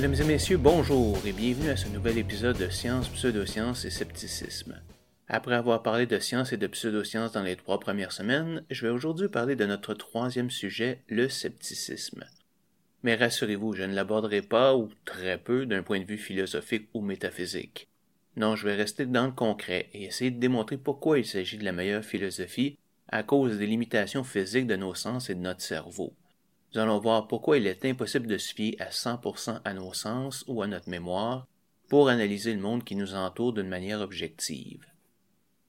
Mesdames et messieurs, bonjour et bienvenue à ce nouvel épisode de Science, Pseudosciences et Scepticisme. Après avoir parlé de science et de pseudosciences dans les trois premières semaines, je vais aujourd'hui parler de notre troisième sujet, le scepticisme. Mais rassurez-vous, je ne l'aborderai pas, ou très peu, d'un point de vue philosophique ou métaphysique. Non, je vais rester dans le concret et essayer de démontrer pourquoi il s'agit de la meilleure philosophie à cause des limitations physiques de nos sens et de notre cerveau. Nous allons voir pourquoi il est impossible de se fier à 100% à nos sens ou à notre mémoire pour analyser le monde qui nous entoure d'une manière objective.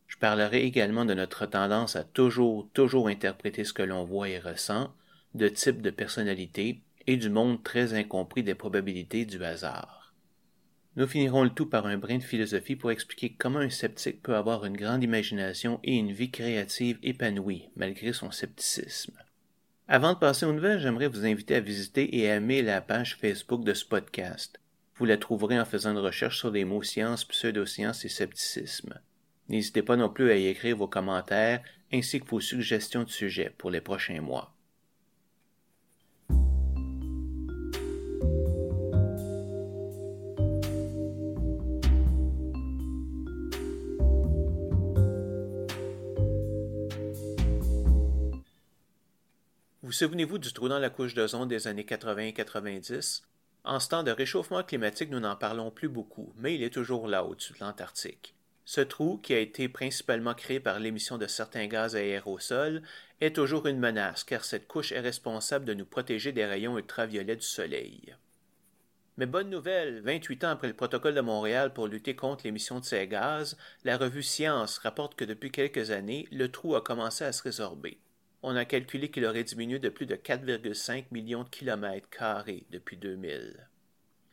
Je parlerai également de notre tendance à toujours, toujours interpréter ce que l'on voit et ressent, de type de personnalité et du monde très incompris des probabilités du hasard. Nous finirons le tout par un brin de philosophie pour expliquer comment un sceptique peut avoir une grande imagination et une vie créative épanouie malgré son scepticisme. Avant de passer aux nouvelles, j'aimerais vous inviter à visiter et aimer la page Facebook de ce podcast. Vous la trouverez en faisant une recherche sur les mots science, pseudosciences et scepticisme. N'hésitez pas non plus à y écrire vos commentaires ainsi que vos suggestions de sujets pour les prochains mois. Vous souvenez-vous du trou dans la couche d'ozone des années 80 et 90? En ce temps de réchauffement climatique, nous n'en parlons plus beaucoup, mais il est toujours là au-dessus de l'Antarctique. Ce trou, qui a été principalement créé par l'émission de certains gaz à aérosol, est toujours une menace car cette couche est responsable de nous protéger des rayons ultraviolets du Soleil. Mais bonne nouvelle, 28 ans après le protocole de Montréal pour lutter contre l'émission de ces gaz, la revue Science rapporte que depuis quelques années, le trou a commencé à se résorber on a calculé qu'il aurait diminué de plus de 4,5 millions de kilomètres carrés depuis 2000.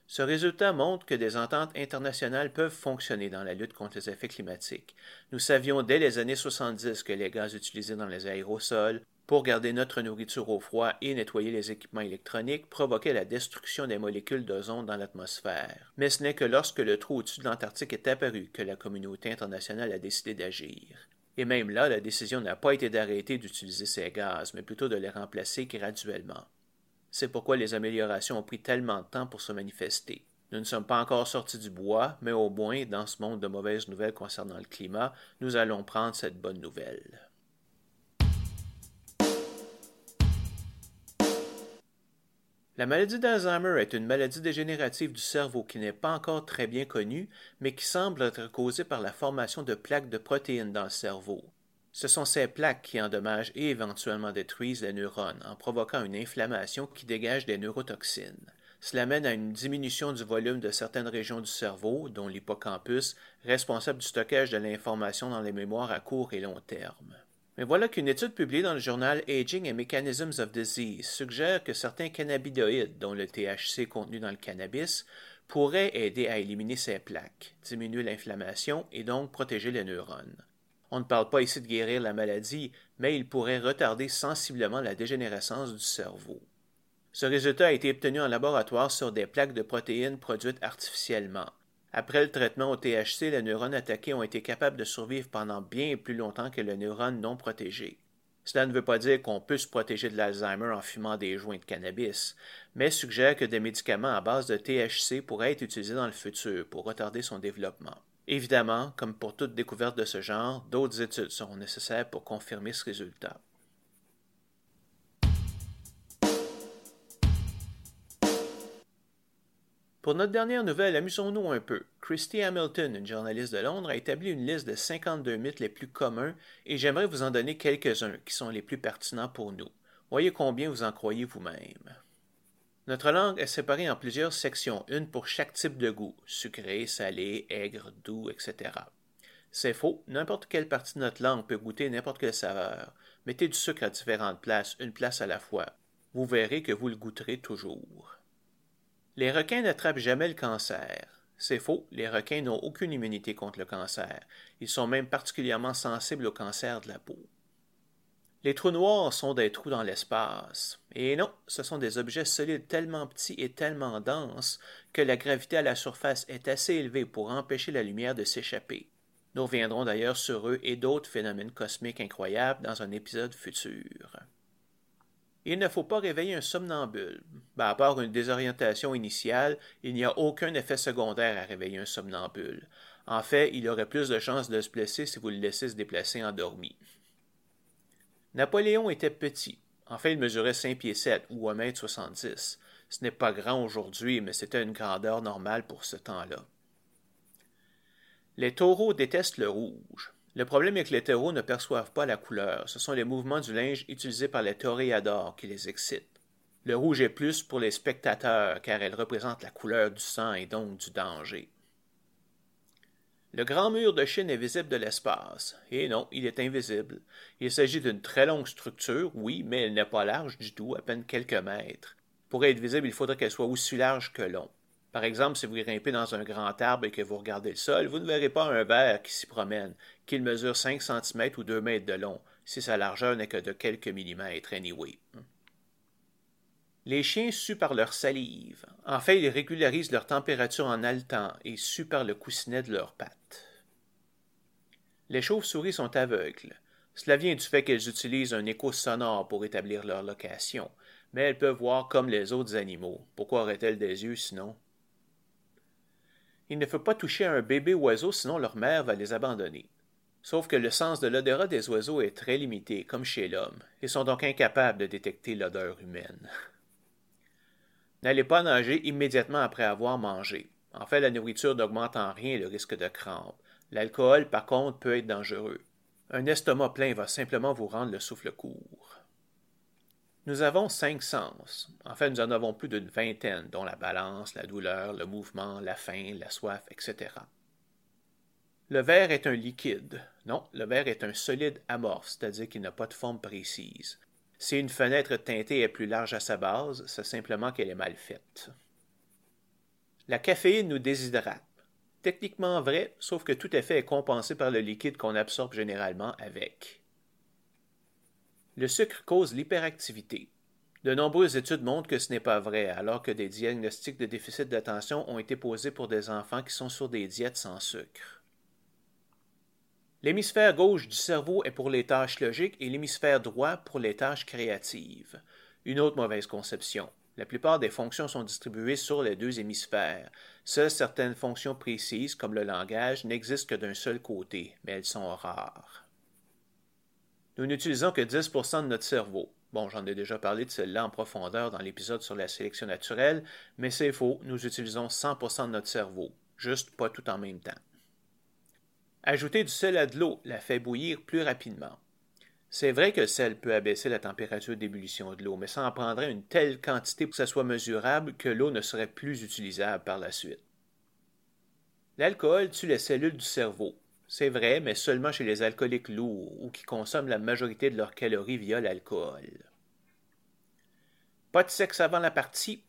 Ce résultat montre que des ententes internationales peuvent fonctionner dans la lutte contre les effets climatiques. Nous savions dès les années 70 que les gaz utilisés dans les aérosols pour garder notre nourriture au froid et nettoyer les équipements électroniques provoquaient la destruction des molécules d'ozone dans l'atmosphère. Mais ce n'est que lorsque le trou au-dessus de l'Antarctique est apparu que la communauté internationale a décidé d'agir. Et même là, la décision n'a pas été d'arrêter d'utiliser ces gaz, mais plutôt de les remplacer graduellement. C'est pourquoi les améliorations ont pris tellement de temps pour se manifester. Nous ne sommes pas encore sortis du bois, mais au moins, dans ce monde de mauvaises nouvelles concernant le climat, nous allons prendre cette bonne nouvelle. La maladie d'Alzheimer est une maladie dégénérative du cerveau qui n'est pas encore très bien connue, mais qui semble être causée par la formation de plaques de protéines dans le cerveau. Ce sont ces plaques qui endommagent et éventuellement détruisent les neurones en provoquant une inflammation qui dégage des neurotoxines. Cela mène à une diminution du volume de certaines régions du cerveau, dont l'hippocampus, responsable du stockage de l'information dans les mémoires à court et long terme. Mais voilà qu'une étude publiée dans le journal Aging and Mechanisms of Disease suggère que certains cannabinoïdes, dont le THC contenu dans le cannabis, pourraient aider à éliminer ces plaques, diminuer l'inflammation et donc protéger les neurones. On ne parle pas ici de guérir la maladie, mais il pourrait retarder sensiblement la dégénérescence du cerveau. Ce résultat a été obtenu en laboratoire sur des plaques de protéines produites artificiellement. Après le traitement au THC, les neurones attaqués ont été capables de survivre pendant bien plus longtemps que les neurones non protégés. Cela ne veut pas dire qu'on peut se protéger de l'Alzheimer en fumant des joints de cannabis, mais suggère que des médicaments à base de THC pourraient être utilisés dans le futur pour retarder son développement. Évidemment, comme pour toute découverte de ce genre, d'autres études seront nécessaires pour confirmer ce résultat. Pour notre dernière nouvelle, amusons-nous un peu. Christy Hamilton, une journaliste de Londres, a établi une liste de 52 mythes les plus communs et j'aimerais vous en donner quelques-uns qui sont les plus pertinents pour nous. Voyez combien vous en croyez vous-même. Notre langue est séparée en plusieurs sections, une pour chaque type de goût, sucré, salé, aigre, doux, etc. C'est faux, n'importe quelle partie de notre langue peut goûter n'importe quelle saveur. Mettez du sucre à différentes places, une place à la fois. Vous verrez que vous le goûterez toujours. Les requins n'attrapent jamais le cancer. C'est faux, les requins n'ont aucune immunité contre le cancer. Ils sont même particulièrement sensibles au cancer de la peau. Les trous noirs sont des trous dans l'espace. Et non, ce sont des objets solides tellement petits et tellement denses que la gravité à la surface est assez élevée pour empêcher la lumière de s'échapper. Nous reviendrons d'ailleurs sur eux et d'autres phénomènes cosmiques incroyables dans un épisode futur. Il ne faut pas réveiller un somnambule. Ben, à part une désorientation initiale, il n'y a aucun effet secondaire à réveiller un somnambule. En fait, il aurait plus de chances de se blesser si vous le laissez se déplacer endormi. Napoléon était petit. En fait, il mesurait 5 pieds 7 ou 1 mètre 70. Ce n'est pas grand aujourd'hui, mais c'était une grandeur normale pour ce temps-là. Les taureaux détestent le rouge. Le problème est que les taureaux ne perçoivent pas la couleur. Ce sont les mouvements du linge utilisés par les toréadors qui les excitent. Le rouge est plus pour les spectateurs car elle représente la couleur du sang et donc du danger. Le grand mur de Chine est visible de l'espace. Et non, il est invisible. Il s'agit d'une très longue structure, oui, mais elle n'est pas large du tout, à peine quelques mètres. Pour être visible, il faudrait qu'elle soit aussi large que long. Par exemple, si vous grimpez dans un grand arbre et que vous regardez le sol, vous ne verrez pas un ver qui s'y promène, qu'il mesure 5 cm ou 2 mètres de long, si sa largeur n'est que de quelques millimètres anyway. Les chiens suent par leur salive. En fait, ils régularisent leur température en haletant et suent par le coussinet de leurs pattes. Les chauves-souris sont aveugles. Cela vient du fait qu'elles utilisent un écho sonore pour établir leur location, mais elles peuvent voir comme les autres animaux. Pourquoi auraient-elles des yeux sinon? Il ne faut pas toucher un bébé oiseau, sinon leur mère va les abandonner. Sauf que le sens de l'odorat des oiseaux est très limité, comme chez l'homme, et sont donc incapables de détecter l'odeur humaine. N'allez pas nager immédiatement après avoir mangé. En fait, la nourriture n'augmente en rien le risque de crampe. L'alcool, par contre, peut être dangereux. Un estomac plein va simplement vous rendre le souffle court. Nous avons cinq sens. En fait, nous en avons plus d'une vingtaine, dont la balance, la douleur, le mouvement, la faim, la soif, etc. Le verre est un liquide. Non, le verre est un solide amorphe, c'est-à-dire qu'il n'a pas de forme précise. Si une fenêtre teintée est plus large à sa base, c'est simplement qu'elle est mal faite. La caféine nous déshydrate. Techniquement vrai, sauf que tout effet est compensé par le liquide qu'on absorbe généralement avec. Le sucre cause l'hyperactivité. De nombreuses études montrent que ce n'est pas vrai, alors que des diagnostics de déficit d'attention ont été posés pour des enfants qui sont sur des diètes sans sucre. L'hémisphère gauche du cerveau est pour les tâches logiques et l'hémisphère droit pour les tâches créatives. Une autre mauvaise conception. La plupart des fonctions sont distribuées sur les deux hémisphères. Seules certaines fonctions précises, comme le langage, n'existent que d'un seul côté, mais elles sont rares. Nous n'utilisons que 10% de notre cerveau. Bon, j'en ai déjà parlé de celle-là en profondeur dans l'épisode sur la sélection naturelle, mais c'est faux, nous utilisons 100% de notre cerveau, juste pas tout en même temps. Ajouter du sel à de l'eau la fait bouillir plus rapidement. C'est vrai que le sel peut abaisser la température d'ébullition de l'eau, mais ça en prendrait une telle quantité pour que ça soit mesurable que l'eau ne serait plus utilisable par la suite. L'alcool tue les cellules du cerveau, c'est vrai, mais seulement chez les alcooliques lourds ou qui consomment la majorité de leurs calories via l'alcool. Pas de sexe avant la partie?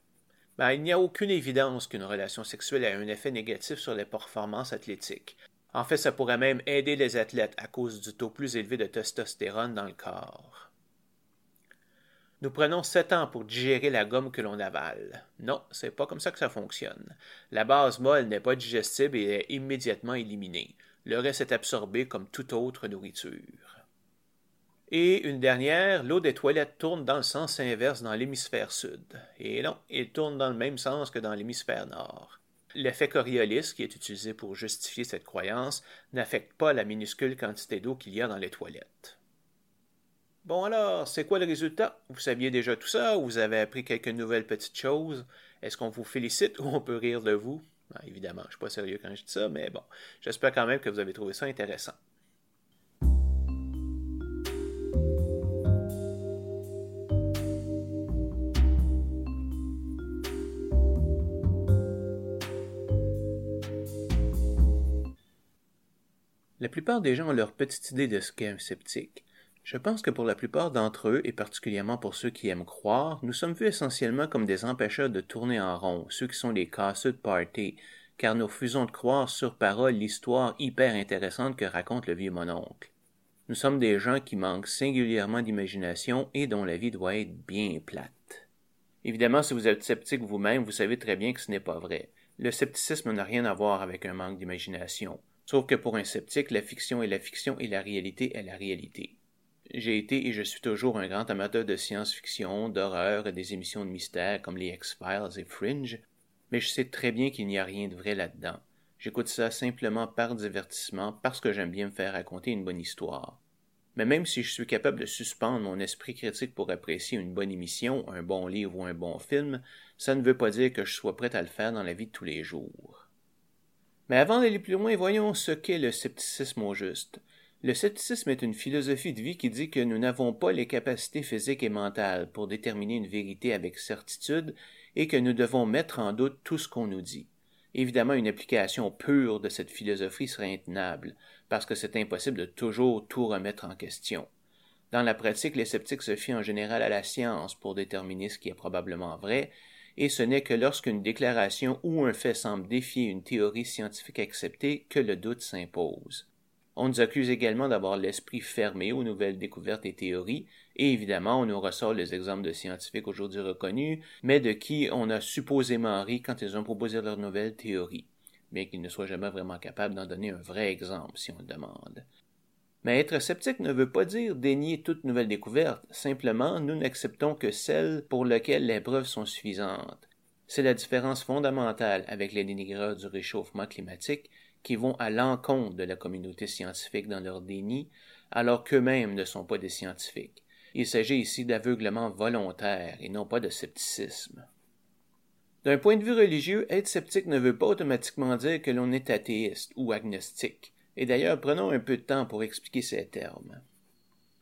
Ben, il n'y a aucune évidence qu'une relation sexuelle ait un effet négatif sur les performances athlétiques. En fait, ça pourrait même aider les athlètes à cause du taux plus élevé de testostérone dans le corps. Nous prenons sept ans pour digérer la gomme que l'on avale. Non, c'est pas comme ça que ça fonctionne. La base molle n'est pas digestible et est immédiatement éliminée le reste est absorbé comme toute autre nourriture. Et une dernière, l'eau des toilettes tourne dans le sens inverse dans l'hémisphère sud. Et non, elle tourne dans le même sens que dans l'hémisphère nord. L'effet Coriolis, qui est utilisé pour justifier cette croyance, n'affecte pas la minuscule quantité d'eau qu'il y a dans les toilettes. Bon alors, c'est quoi le résultat? Vous saviez déjà tout ça ou vous avez appris quelques nouvelles petites choses? Est-ce qu'on vous félicite ou on peut rire de vous? Ben, évidemment, je ne suis pas sérieux quand je dis ça, mais bon, j'espère quand même que vous avez trouvé ça intéressant. La plupart des gens ont leur petite idée de ce qu'est un sceptique. Je pense que pour la plupart d'entre eux, et particulièrement pour ceux qui aiment croire, nous sommes vus essentiellement comme des empêcheurs de tourner en rond, ceux qui sont les casseux de party, car nous refusons de croire sur parole l'histoire hyper intéressante que raconte le vieux mononcle. Nous sommes des gens qui manquent singulièrement d'imagination et dont la vie doit être bien plate. Évidemment, si vous êtes sceptique vous-même, vous savez très bien que ce n'est pas vrai. Le scepticisme n'a rien à voir avec un manque d'imagination. Sauf que pour un sceptique, la fiction est la fiction et la réalité est la réalité. J'ai été et je suis toujours un grand amateur de science-fiction, d'horreur et des émissions de mystère comme les X-Files et Fringe, mais je sais très bien qu'il n'y a rien de vrai là-dedans. J'écoute ça simplement par divertissement, parce que j'aime bien me faire raconter une bonne histoire. Mais même si je suis capable de suspendre mon esprit critique pour apprécier une bonne émission, un bon livre ou un bon film, ça ne veut pas dire que je sois prêt à le faire dans la vie de tous les jours. Mais avant d'aller plus loin, voyons ce qu'est le scepticisme au juste. Le scepticisme est une philosophie de vie qui dit que nous n'avons pas les capacités physiques et mentales pour déterminer une vérité avec certitude et que nous devons mettre en doute tout ce qu'on nous dit. Évidemment, une application pure de cette philosophie serait intenable, parce que c'est impossible de toujours tout remettre en question. Dans la pratique, les sceptiques se fient en général à la science pour déterminer ce qui est probablement vrai, et ce n'est que lorsqu'une déclaration ou un fait semble défier une théorie scientifique acceptée que le doute s'impose. On nous accuse également d'avoir l'esprit fermé aux nouvelles découvertes et théories, et évidemment on nous ressort les exemples de scientifiques aujourd'hui reconnus, mais de qui on a supposément ri quand ils ont proposé leurs nouvelles théories, bien qu'ils ne soient jamais vraiment capables d'en donner un vrai exemple si on le demande. Mais être sceptique ne veut pas dire dénier toute nouvelle découverte, simplement nous n'acceptons que celles pour lesquelles les preuves sont suffisantes. C'est la différence fondamentale avec les dénigreurs du réchauffement climatique qui vont à l'encontre de la communauté scientifique dans leur déni, alors qu'eux-mêmes ne sont pas des scientifiques. Il s'agit ici d'aveuglement volontaire et non pas de scepticisme. D'un point de vue religieux, être sceptique ne veut pas automatiquement dire que l'on est athéiste ou agnostique. Et d'ailleurs, prenons un peu de temps pour expliquer ces termes.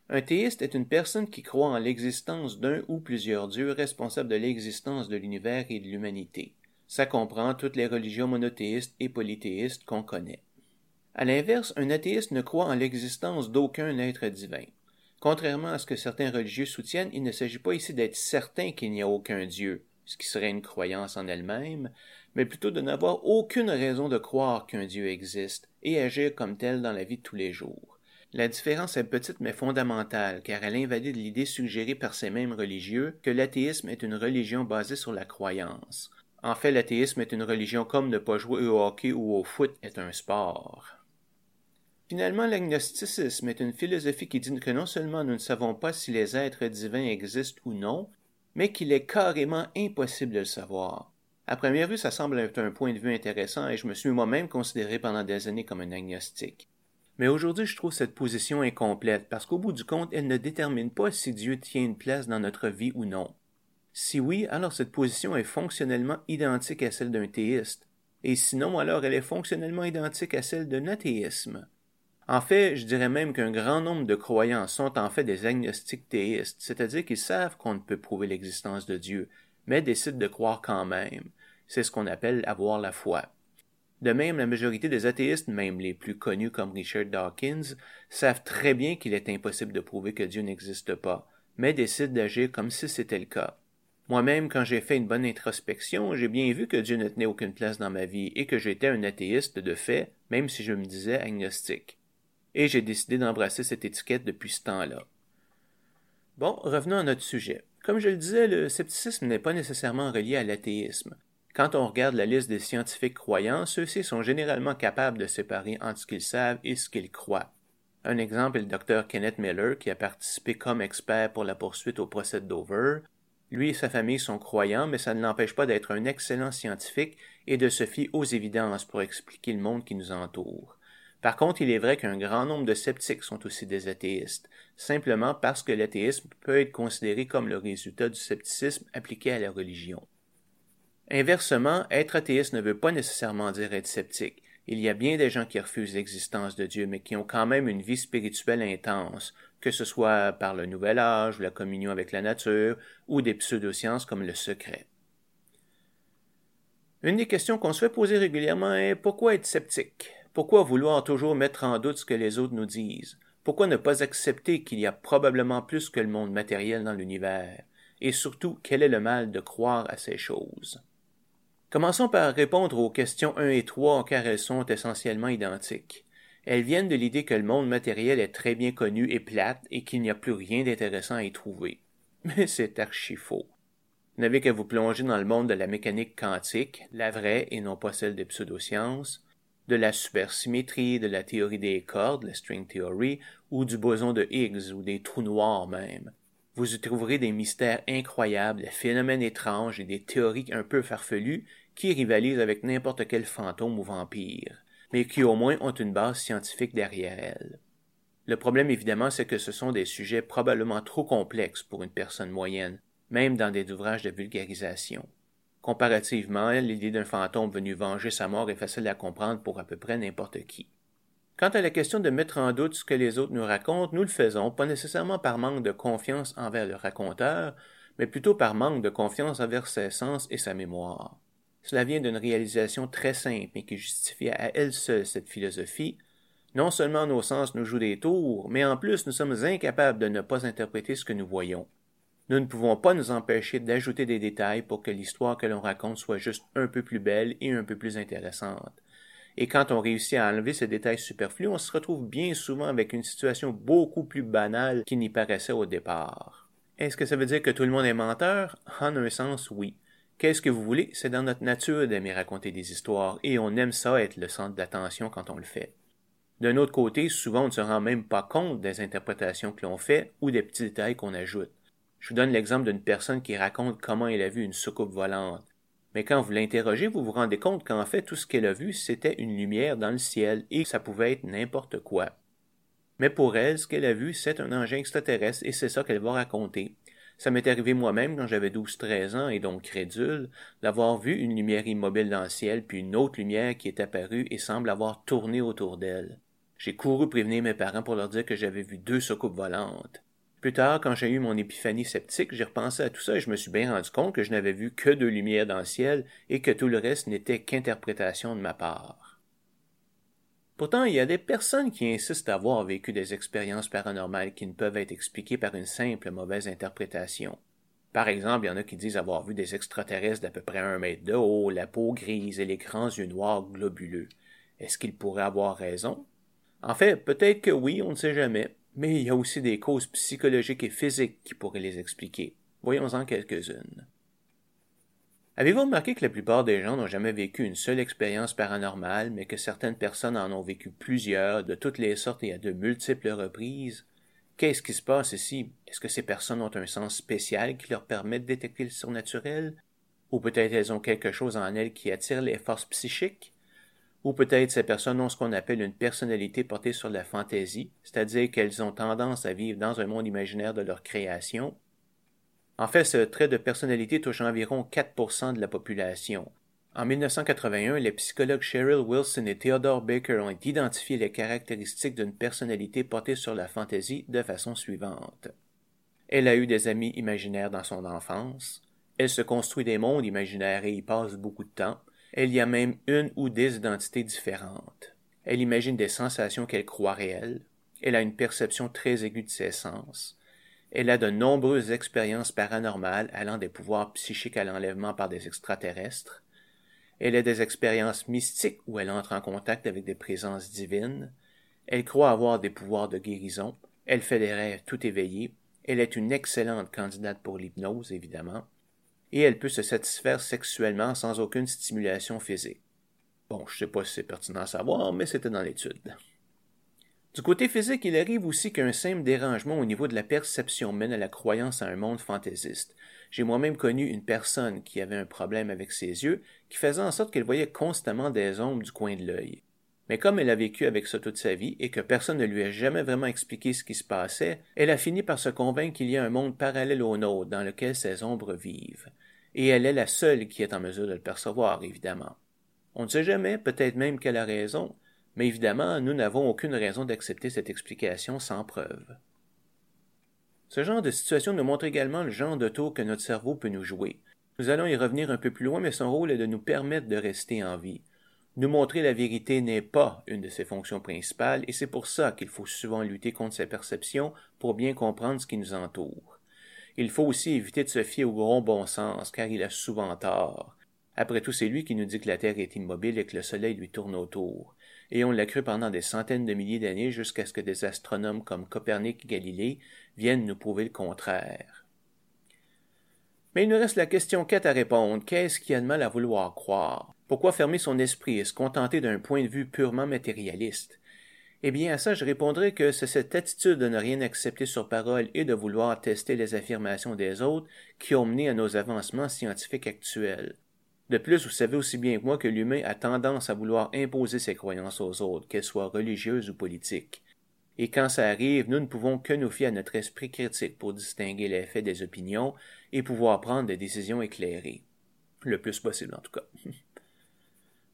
Un théiste est une personne qui croit en l'existence d'un ou plusieurs dieux responsables de l'existence de l'univers et de l'humanité. Ça comprend toutes les religions monothéistes et polythéistes qu'on connaît. À l'inverse, un athéiste ne croit en l'existence d'aucun être divin. Contrairement à ce que certains religieux soutiennent, il ne s'agit pas ici d'être certain qu'il n'y a aucun Dieu, ce qui serait une croyance en elle-même, mais plutôt de n'avoir aucune raison de croire qu'un Dieu existe et agir comme tel dans la vie de tous les jours. La différence est petite mais fondamentale, car elle invalide l'idée suggérée par ces mêmes religieux que l'athéisme est une religion basée sur la croyance. En fait, l'athéisme est une religion comme ne pas jouer au hockey ou au foot est un sport. Finalement, l'agnosticisme est une philosophie qui dit que non seulement nous ne savons pas si les êtres divins existent ou non, mais qu'il est carrément impossible de le savoir. À première vue, ça semble être un point de vue intéressant et je me suis moi-même considéré pendant des années comme un agnostique. Mais aujourd'hui, je trouve cette position incomplète parce qu'au bout du compte, elle ne détermine pas si Dieu tient une place dans notre vie ou non. Si oui, alors cette position est fonctionnellement identique à celle d'un théiste, et sinon, alors elle est fonctionnellement identique à celle d'un athéisme. En fait, je dirais même qu'un grand nombre de croyants sont en fait des agnostiques théistes, c'est-à-dire qu'ils savent qu'on ne peut prouver l'existence de Dieu, mais décident de croire quand même. C'est ce qu'on appelle avoir la foi. De même, la majorité des athéistes, même les plus connus comme Richard Dawkins, savent très bien qu'il est impossible de prouver que Dieu n'existe pas, mais décident d'agir comme si c'était le cas. Moi-même, quand j'ai fait une bonne introspection, j'ai bien vu que Dieu ne tenait aucune place dans ma vie et que j'étais un athéiste de fait, même si je me disais agnostique. Et j'ai décidé d'embrasser cette étiquette depuis ce temps-là. Bon, revenons à notre sujet. Comme je le disais, le scepticisme n'est pas nécessairement relié à l'athéisme. Quand on regarde la liste des scientifiques croyants, ceux-ci sont généralement capables de séparer entre ce qu'ils savent et ce qu'ils croient. Un exemple est le docteur Kenneth Miller, qui a participé comme expert pour la poursuite au procès de Dover, lui et sa famille sont croyants, mais ça ne l'empêche pas d'être un excellent scientifique et de se fier aux évidences pour expliquer le monde qui nous entoure. Par contre, il est vrai qu'un grand nombre de sceptiques sont aussi des athéistes, simplement parce que l'athéisme peut être considéré comme le résultat du scepticisme appliqué à la religion. Inversement, être athéiste ne veut pas nécessairement dire être sceptique. Il y a bien des gens qui refusent l'existence de Dieu, mais qui ont quand même une vie spirituelle intense, que ce soit par le nouvel âge, la communion avec la nature, ou des pseudosciences comme le secret. Une des questions qu'on se fait poser régulièrement est pourquoi être sceptique? Pourquoi vouloir toujours mettre en doute ce que les autres nous disent? Pourquoi ne pas accepter qu'il y a probablement plus que le monde matériel dans l'univers? Et surtout, quel est le mal de croire à ces choses? Commençons par répondre aux questions 1 et 3 car elles sont essentiellement identiques. Elles viennent de l'idée que le monde matériel est très bien connu et plate et qu'il n'y a plus rien d'intéressant à y trouver. Mais c'est archi faux. N'avez qu'à vous plonger dans le monde de la mécanique quantique, la vraie et non pas celle des pseudosciences, de la supersymétrie, de la théorie des cordes, la string theory, ou du boson de Higgs, ou des trous noirs même. Vous y trouverez des mystères incroyables, des phénomènes étranges et des théories un peu farfelues qui rivalisent avec n'importe quel fantôme ou vampire, mais qui au moins ont une base scientifique derrière elles. Le problème évidemment c'est que ce sont des sujets probablement trop complexes pour une personne moyenne, même dans des ouvrages de vulgarisation. Comparativement, l'idée d'un fantôme venu venger sa mort est facile à comprendre pour à peu près n'importe qui. Quant à la question de mettre en doute ce que les autres nous racontent, nous le faisons, pas nécessairement par manque de confiance envers le raconteur, mais plutôt par manque de confiance envers ses sens et sa mémoire. Cela vient d'une réalisation très simple et qui justifie à elle seule cette philosophie. Non seulement nos sens nous jouent des tours, mais en plus nous sommes incapables de ne pas interpréter ce que nous voyons. Nous ne pouvons pas nous empêcher d'ajouter des détails pour que l'histoire que l'on raconte soit juste un peu plus belle et un peu plus intéressante. Et quand on réussit à enlever ces détails superflus, on se retrouve bien souvent avec une situation beaucoup plus banale qu'il n'y paraissait au départ. Est-ce que ça veut dire que tout le monde est menteur? En un sens, oui. Qu'est-ce que vous voulez? C'est dans notre nature d'aimer raconter des histoires, et on aime ça être le centre d'attention quand on le fait. D'un autre côté, souvent on ne se rend même pas compte des interprétations que l'on fait ou des petits détails qu'on ajoute. Je vous donne l'exemple d'une personne qui raconte comment elle a vu une soucoupe volante. Mais quand vous l'interrogez, vous vous rendez compte qu'en fait, tout ce qu'elle a vu, c'était une lumière dans le ciel, et ça pouvait être n'importe quoi. Mais pour elle, ce qu'elle a vu, c'est un engin extraterrestre, et c'est ça qu'elle va raconter. Ça m'est arrivé moi-même quand j'avais 12-13 ans et donc crédule, d'avoir vu une lumière immobile dans le ciel, puis une autre lumière qui est apparue et semble avoir tourné autour d'elle. J'ai couru prévenir mes parents pour leur dire que j'avais vu deux soucoupes volantes. Plus tard, quand j'ai eu mon épiphanie sceptique, j'ai repensé à tout ça et je me suis bien rendu compte que je n'avais vu que deux lumières dans le ciel et que tout le reste n'était qu'interprétation de ma part. Pourtant, il y a des personnes qui insistent à avoir vécu des expériences paranormales qui ne peuvent être expliquées par une simple mauvaise interprétation. Par exemple, il y en a qui disent avoir vu des extraterrestres d'à peu près un mètre de haut, la peau grise et les grands yeux noirs globuleux. Est-ce qu'ils pourraient avoir raison? En fait, peut-être que oui, on ne sait jamais mais il y a aussi des causes psychologiques et physiques qui pourraient les expliquer. Voyons-en quelques-unes. Avez-vous remarqué que la plupart des gens n'ont jamais vécu une seule expérience paranormale, mais que certaines personnes en ont vécu plusieurs, de toutes les sortes et à de multiples reprises? Qu'est-ce qui se passe ici? Est-ce que ces personnes ont un sens spécial qui leur permet de détecter le surnaturel? Ou peut-être elles ont quelque chose en elles qui attire les forces psychiques? Ou peut-être ces personnes ont ce qu'on appelle une personnalité portée sur la fantaisie, c'est-à-dire qu'elles ont tendance à vivre dans un monde imaginaire de leur création. En fait, ce trait de personnalité touche environ 4% de la population. En 1981, les psychologues Cheryl Wilson et Theodore Baker ont identifié les caractéristiques d'une personnalité portée sur la fantaisie de façon suivante. Elle a eu des amis imaginaires dans son enfance. Elle se construit des mondes imaginaires et y passe beaucoup de temps. Elle y a même une ou des identités différentes. Elle imagine des sensations qu'elle croit réelles. Elle a une perception très aiguë de ses sens. Elle a de nombreuses expériences paranormales allant des pouvoirs psychiques à l'enlèvement par des extraterrestres. Elle a des expériences mystiques où elle entre en contact avec des présences divines. Elle croit avoir des pouvoirs de guérison. Elle fait des rêves tout éveillés. Elle est une excellente candidate pour l'hypnose, évidemment et elle peut se satisfaire sexuellement sans aucune stimulation physique. Bon, je sais pas si c'est pertinent à savoir, mais c'était dans l'étude. Du côté physique, il arrive aussi qu'un simple dérangement au niveau de la perception mène à la croyance à un monde fantaisiste. J'ai moi-même connu une personne qui avait un problème avec ses yeux, qui faisait en sorte qu'elle voyait constamment des ombres du coin de l'œil. Mais comme elle a vécu avec ça toute sa vie et que personne ne lui a jamais vraiment expliqué ce qui se passait, elle a fini par se convaincre qu'il y a un monde parallèle au nôtre dans lequel ces ombres vivent et elle est la seule qui est en mesure de le percevoir, évidemment. On ne sait jamais, peut-être même qu'elle a raison, mais évidemment, nous n'avons aucune raison d'accepter cette explication sans preuve. Ce genre de situation nous montre également le genre de tour que notre cerveau peut nous jouer. Nous allons y revenir un peu plus loin, mais son rôle est de nous permettre de rester en vie. Nous montrer la vérité n'est pas une de ses fonctions principales, et c'est pour ça qu'il faut souvent lutter contre ses perceptions pour bien comprendre ce qui nous entoure. Il faut aussi éviter de se fier au gros bon sens, car il a souvent tort. Après tout, c'est lui qui nous dit que la Terre est immobile et que le Soleil lui tourne autour. Et on l'a cru pendant des centaines de milliers d'années jusqu'à ce que des astronomes comme Copernic et Galilée viennent nous prouver le contraire. Mais il nous reste la question 4 à répondre. Qu'est-ce qu'il y a de mal à vouloir croire? Pourquoi fermer son esprit et se contenter d'un point de vue purement matérialiste? Eh bien, à ça, je répondrai que c'est cette attitude de ne rien accepter sur parole et de vouloir tester les affirmations des autres qui ont mené à nos avancements scientifiques actuels. De plus, vous savez aussi bien que moi que l'humain a tendance à vouloir imposer ses croyances aux autres, qu'elles soient religieuses ou politiques. Et quand ça arrive, nous ne pouvons que nous fier à notre esprit critique pour distinguer les faits des opinions et pouvoir prendre des décisions éclairées. Le plus possible, en tout cas.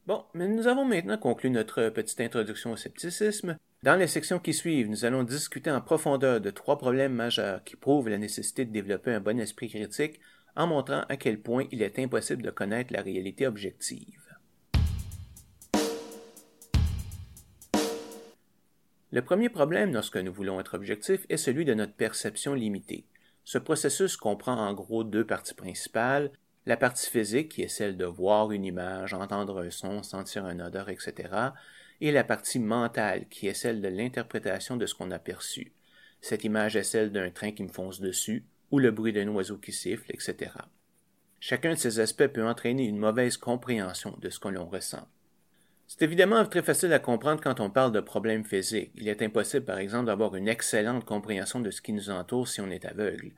Bon, mais nous avons maintenant conclu notre petite introduction au scepticisme. Dans les sections qui suivent, nous allons discuter en profondeur de trois problèmes majeurs qui prouvent la nécessité de développer un bon esprit critique en montrant à quel point il est impossible de connaître la réalité objective. Le premier problème lorsque nous voulons être objectifs est celui de notre perception limitée. Ce processus comprend en gros deux parties principales, la partie physique qui est celle de voir une image, entendre un son, sentir un odeur, etc., et la partie mentale qui est celle de l'interprétation de ce qu'on a perçu. Cette image est celle d'un train qui me fonce dessus, ou le bruit d'un oiseau qui siffle, etc. Chacun de ces aspects peut entraîner une mauvaise compréhension de ce que l'on ressent. C'est évidemment très facile à comprendre quand on parle de problèmes physiques. Il est impossible, par exemple, d'avoir une excellente compréhension de ce qui nous entoure si on est aveugle.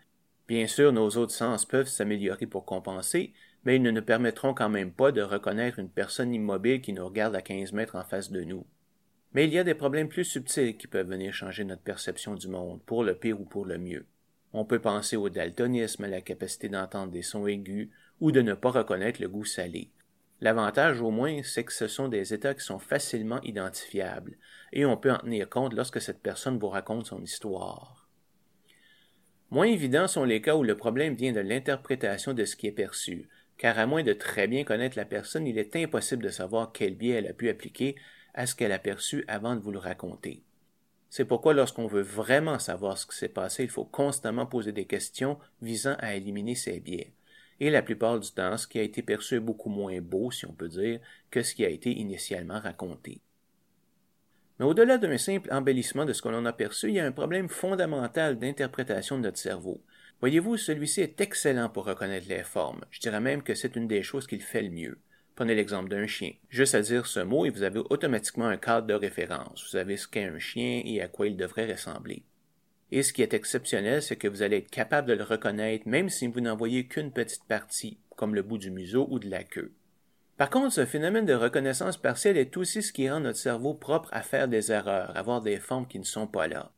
Bien sûr, nos autres sens peuvent s'améliorer pour compenser, mais ils ne nous permettront quand même pas de reconnaître une personne immobile qui nous regarde à 15 mètres en face de nous. Mais il y a des problèmes plus subtils qui peuvent venir changer notre perception du monde, pour le pire ou pour le mieux. On peut penser au daltonisme, à la capacité d'entendre des sons aigus, ou de ne pas reconnaître le goût salé. L'avantage au moins, c'est que ce sont des états qui sont facilement identifiables, et on peut en tenir compte lorsque cette personne vous raconte son histoire. Moins évidents sont les cas où le problème vient de l'interprétation de ce qui est perçu, car à moins de très bien connaître la personne, il est impossible de savoir quel biais elle a pu appliquer à ce qu'elle a perçu avant de vous le raconter. C'est pourquoi lorsqu'on veut vraiment savoir ce qui s'est passé, il faut constamment poser des questions visant à éliminer ces biais et la plupart du temps, ce qui a été perçu est beaucoup moins beau, si on peut dire, que ce qui a été initialement raconté. Mais au-delà d'un simple embellissement de ce que l'on a perçu, il y a un problème fondamental d'interprétation de notre cerveau. Voyez-vous, celui-ci est excellent pour reconnaître les formes. Je dirais même que c'est une des choses qu'il fait le mieux. Prenez l'exemple d'un chien. Juste à dire ce mot et vous avez automatiquement un cadre de référence. Vous savez ce qu'est un chien et à quoi il devrait ressembler. Et ce qui est exceptionnel, c'est que vous allez être capable de le reconnaître même si vous n'en voyez qu'une petite partie, comme le bout du museau ou de la queue. Par contre, ce phénomène de reconnaissance partielle est aussi ce qui rend notre cerveau propre à faire des erreurs, à avoir des formes qui ne sont pas là.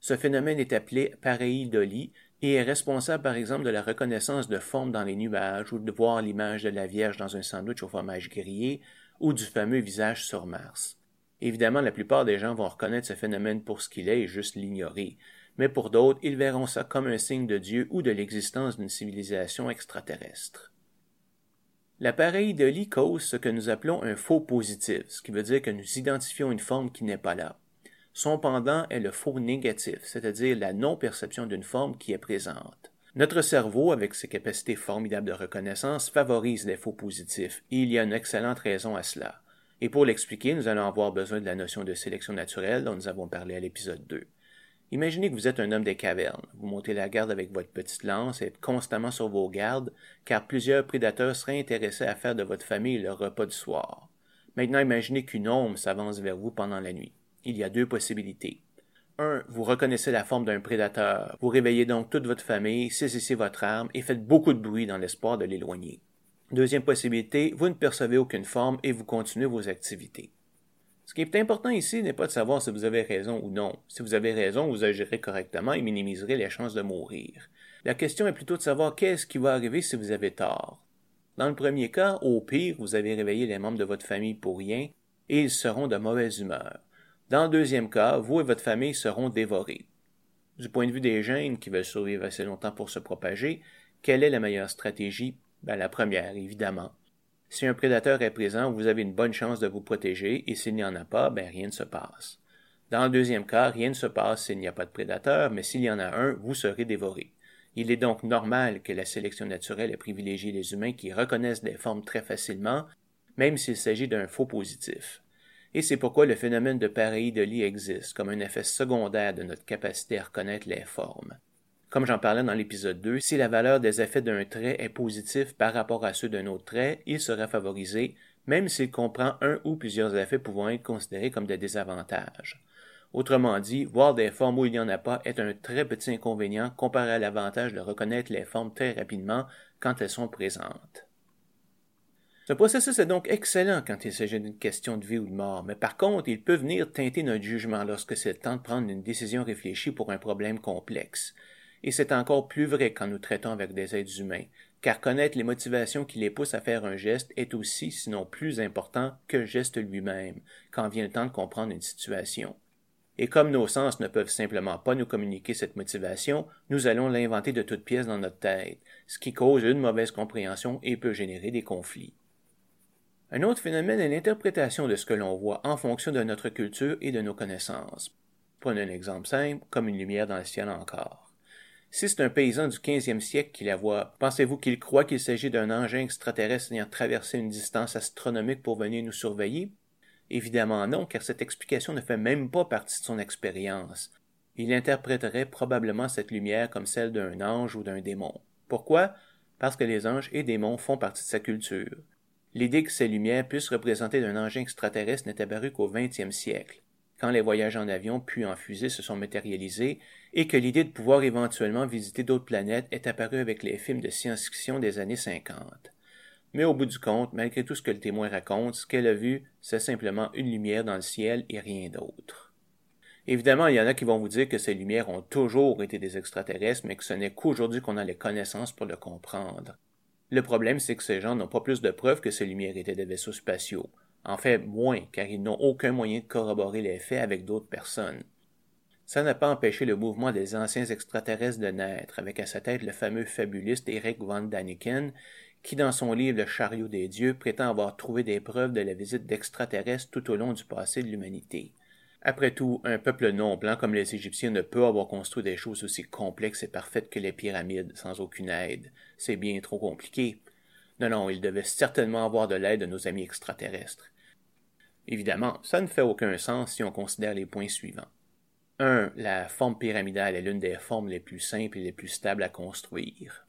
Ce phénomène est appelé pareidolie et est responsable par exemple de la reconnaissance de formes dans les nuages ou de voir l'image de la Vierge dans un sandwich au fromage grillé ou du fameux visage sur Mars. Évidemment, la plupart des gens vont reconnaître ce phénomène pour ce qu'il est et juste l'ignorer, mais pour d'autres, ils verront ça comme un signe de Dieu ou de l'existence d'une civilisation extraterrestre. L'appareil de lit cause ce que nous appelons un faux positif, ce qui veut dire que nous identifions une forme qui n'est pas là. Son pendant est le faux négatif, c'est-à-dire la non-perception d'une forme qui est présente. Notre cerveau, avec ses capacités formidables de reconnaissance, favorise les faux positifs, et il y a une excellente raison à cela. Et pour l'expliquer, nous allons avoir besoin de la notion de sélection naturelle dont nous avons parlé à l'épisode 2. Imaginez que vous êtes un homme des cavernes. Vous montez la garde avec votre petite lance et êtes constamment sur vos gardes, car plusieurs prédateurs seraient intéressés à faire de votre famille le repas du soir. Maintenant, imaginez qu'une ombre s'avance vers vous pendant la nuit. Il y a deux possibilités. 1. Vous reconnaissez la forme d'un prédateur. Vous réveillez donc toute votre famille, saisissez votre arme et faites beaucoup de bruit dans l'espoir de l'éloigner. Deuxième possibilité, vous ne percevez aucune forme et vous continuez vos activités. Ce qui est important ici n'est pas de savoir si vous avez raison ou non. Si vous avez raison, vous agirez correctement et minimiserez les chances de mourir. La question est plutôt de savoir qu'est-ce qui va arriver si vous avez tort. Dans le premier cas, au pire, vous avez réveillé les membres de votre famille pour rien et ils seront de mauvaise humeur. Dans le deuxième cas, vous et votre famille seront dévorés. Du point de vue des gènes qui veulent survivre assez longtemps pour se propager, quelle est la meilleure stratégie? Ben, la première, évidemment. Si un prédateur est présent, vous avez une bonne chance de vous protéger, et s'il n'y en a pas, ben rien ne se passe. Dans le deuxième cas, rien ne se passe s'il n'y a pas de prédateur, mais s'il y en a un, vous serez dévoré. Il est donc normal que la sélection naturelle ait privilégié les humains qui reconnaissent des formes très facilement, même s'il s'agit d'un faux positif. Et c'est pourquoi le phénomène de pareidolie existe comme un effet secondaire de notre capacité à reconnaître les formes. Comme j'en parlais dans l'épisode 2, si la valeur des effets d'un trait est positive par rapport à ceux d'un autre trait, il sera favorisé, même s'il comprend un ou plusieurs effets pouvant être considérés comme des désavantages. Autrement dit, voir des formes où il n'y en a pas est un très petit inconvénient comparé à l'avantage de reconnaître les formes très rapidement quand elles sont présentes. Ce processus est donc excellent quand il s'agit d'une question de vie ou de mort, mais par contre, il peut venir teinter notre jugement lorsque c'est le temps de prendre une décision réfléchie pour un problème complexe. Et c'est encore plus vrai quand nous traitons avec des êtres humains, car connaître les motivations qui les poussent à faire un geste est aussi, sinon plus important, que le geste lui-même, quand vient le temps de comprendre une situation. Et comme nos sens ne peuvent simplement pas nous communiquer cette motivation, nous allons l'inventer de toutes pièces dans notre tête, ce qui cause une mauvaise compréhension et peut générer des conflits. Un autre phénomène est l'interprétation de ce que l'on voit en fonction de notre culture et de nos connaissances. Prenons un exemple simple, comme une lumière dans le ciel encore. Si c'est un paysan du 15e siècle qui la voit, pensez-vous qu'il croit qu'il s'agit d'un engin extraterrestre ayant traversé une distance astronomique pour venir nous surveiller? Évidemment non, car cette explication ne fait même pas partie de son expérience. Il interpréterait probablement cette lumière comme celle d'un ange ou d'un démon. Pourquoi? Parce que les anges et démons font partie de sa culture. L'idée que ces lumières puissent représenter un engin extraterrestre n'est apparue qu'au XXe siècle, quand les voyages en avion puis en fusée se sont matérialisés, et que l'idée de pouvoir éventuellement visiter d'autres planètes est apparue avec les films de science-fiction des années 50. Mais au bout du compte, malgré tout ce que le témoin raconte, ce qu'elle a vu, c'est simplement une lumière dans le ciel et rien d'autre. Évidemment, il y en a qui vont vous dire que ces lumières ont toujours été des extraterrestres, mais que ce n'est qu'aujourd'hui qu'on a les connaissances pour le comprendre. Le problème, c'est que ces gens n'ont pas plus de preuves que ces lumières étaient des vaisseaux spatiaux. En fait, moins, car ils n'ont aucun moyen de corroborer les faits avec d'autres personnes. Ça n'a pas empêché le mouvement des anciens extraterrestres de naître, avec à sa tête le fameux fabuliste Eric von Daniken, qui dans son livre Le chariot des dieux prétend avoir trouvé des preuves de la visite d'extraterrestres tout au long du passé de l'humanité. Après tout, un peuple non blanc comme les Égyptiens ne peut avoir construit des choses aussi complexes et parfaites que les pyramides sans aucune aide. C'est bien trop compliqué. Non, non, ils devaient certainement avoir de l'aide de nos amis extraterrestres. Évidemment, ça ne fait aucun sens si on considère les points suivants. 1. La forme pyramidale est l'une des formes les plus simples et les plus stables à construire.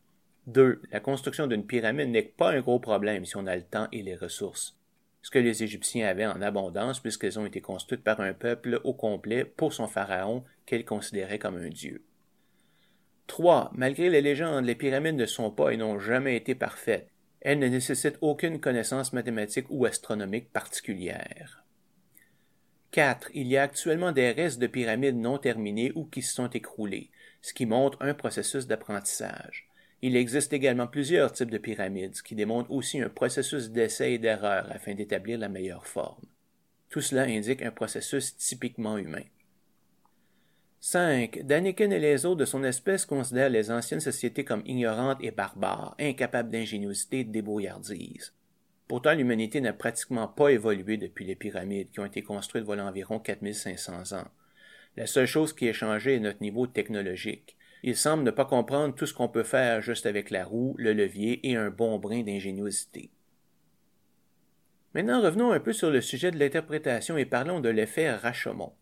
2. La construction d'une pyramide n'est pas un gros problème si on a le temps et les ressources que les Égyptiens avaient en abondance puisqu'elles ont été construites par un peuple au complet pour son pharaon qu'elle considérait comme un dieu. 3. Malgré les légendes, les pyramides ne sont pas et n'ont jamais été parfaites. Elles ne nécessitent aucune connaissance mathématique ou astronomique particulière. 4. Il y a actuellement des restes de pyramides non terminés ou qui se sont écroulés, ce qui montre un processus d'apprentissage. Il existe également plusieurs types de pyramides, qui démontre aussi un processus d'essai et d'erreur afin d'établir la meilleure forme. Tout cela indique un processus typiquement humain. 5. Daniken et les autres de son espèce considèrent les anciennes sociétés comme ignorantes et barbares, incapables d'ingéniosité et de débrouillardise. Pourtant, l'humanité n'a pratiquement pas évolué depuis les pyramides, qui ont été construites voilà environ 4500 ans. La seule chose qui a changé est notre niveau technologique. Il semble ne pas comprendre tout ce qu'on peut faire juste avec la roue, le levier et un bon brin d'ingéniosité. Maintenant revenons un peu sur le sujet de l'interprétation et parlons de l'effet Rashomon.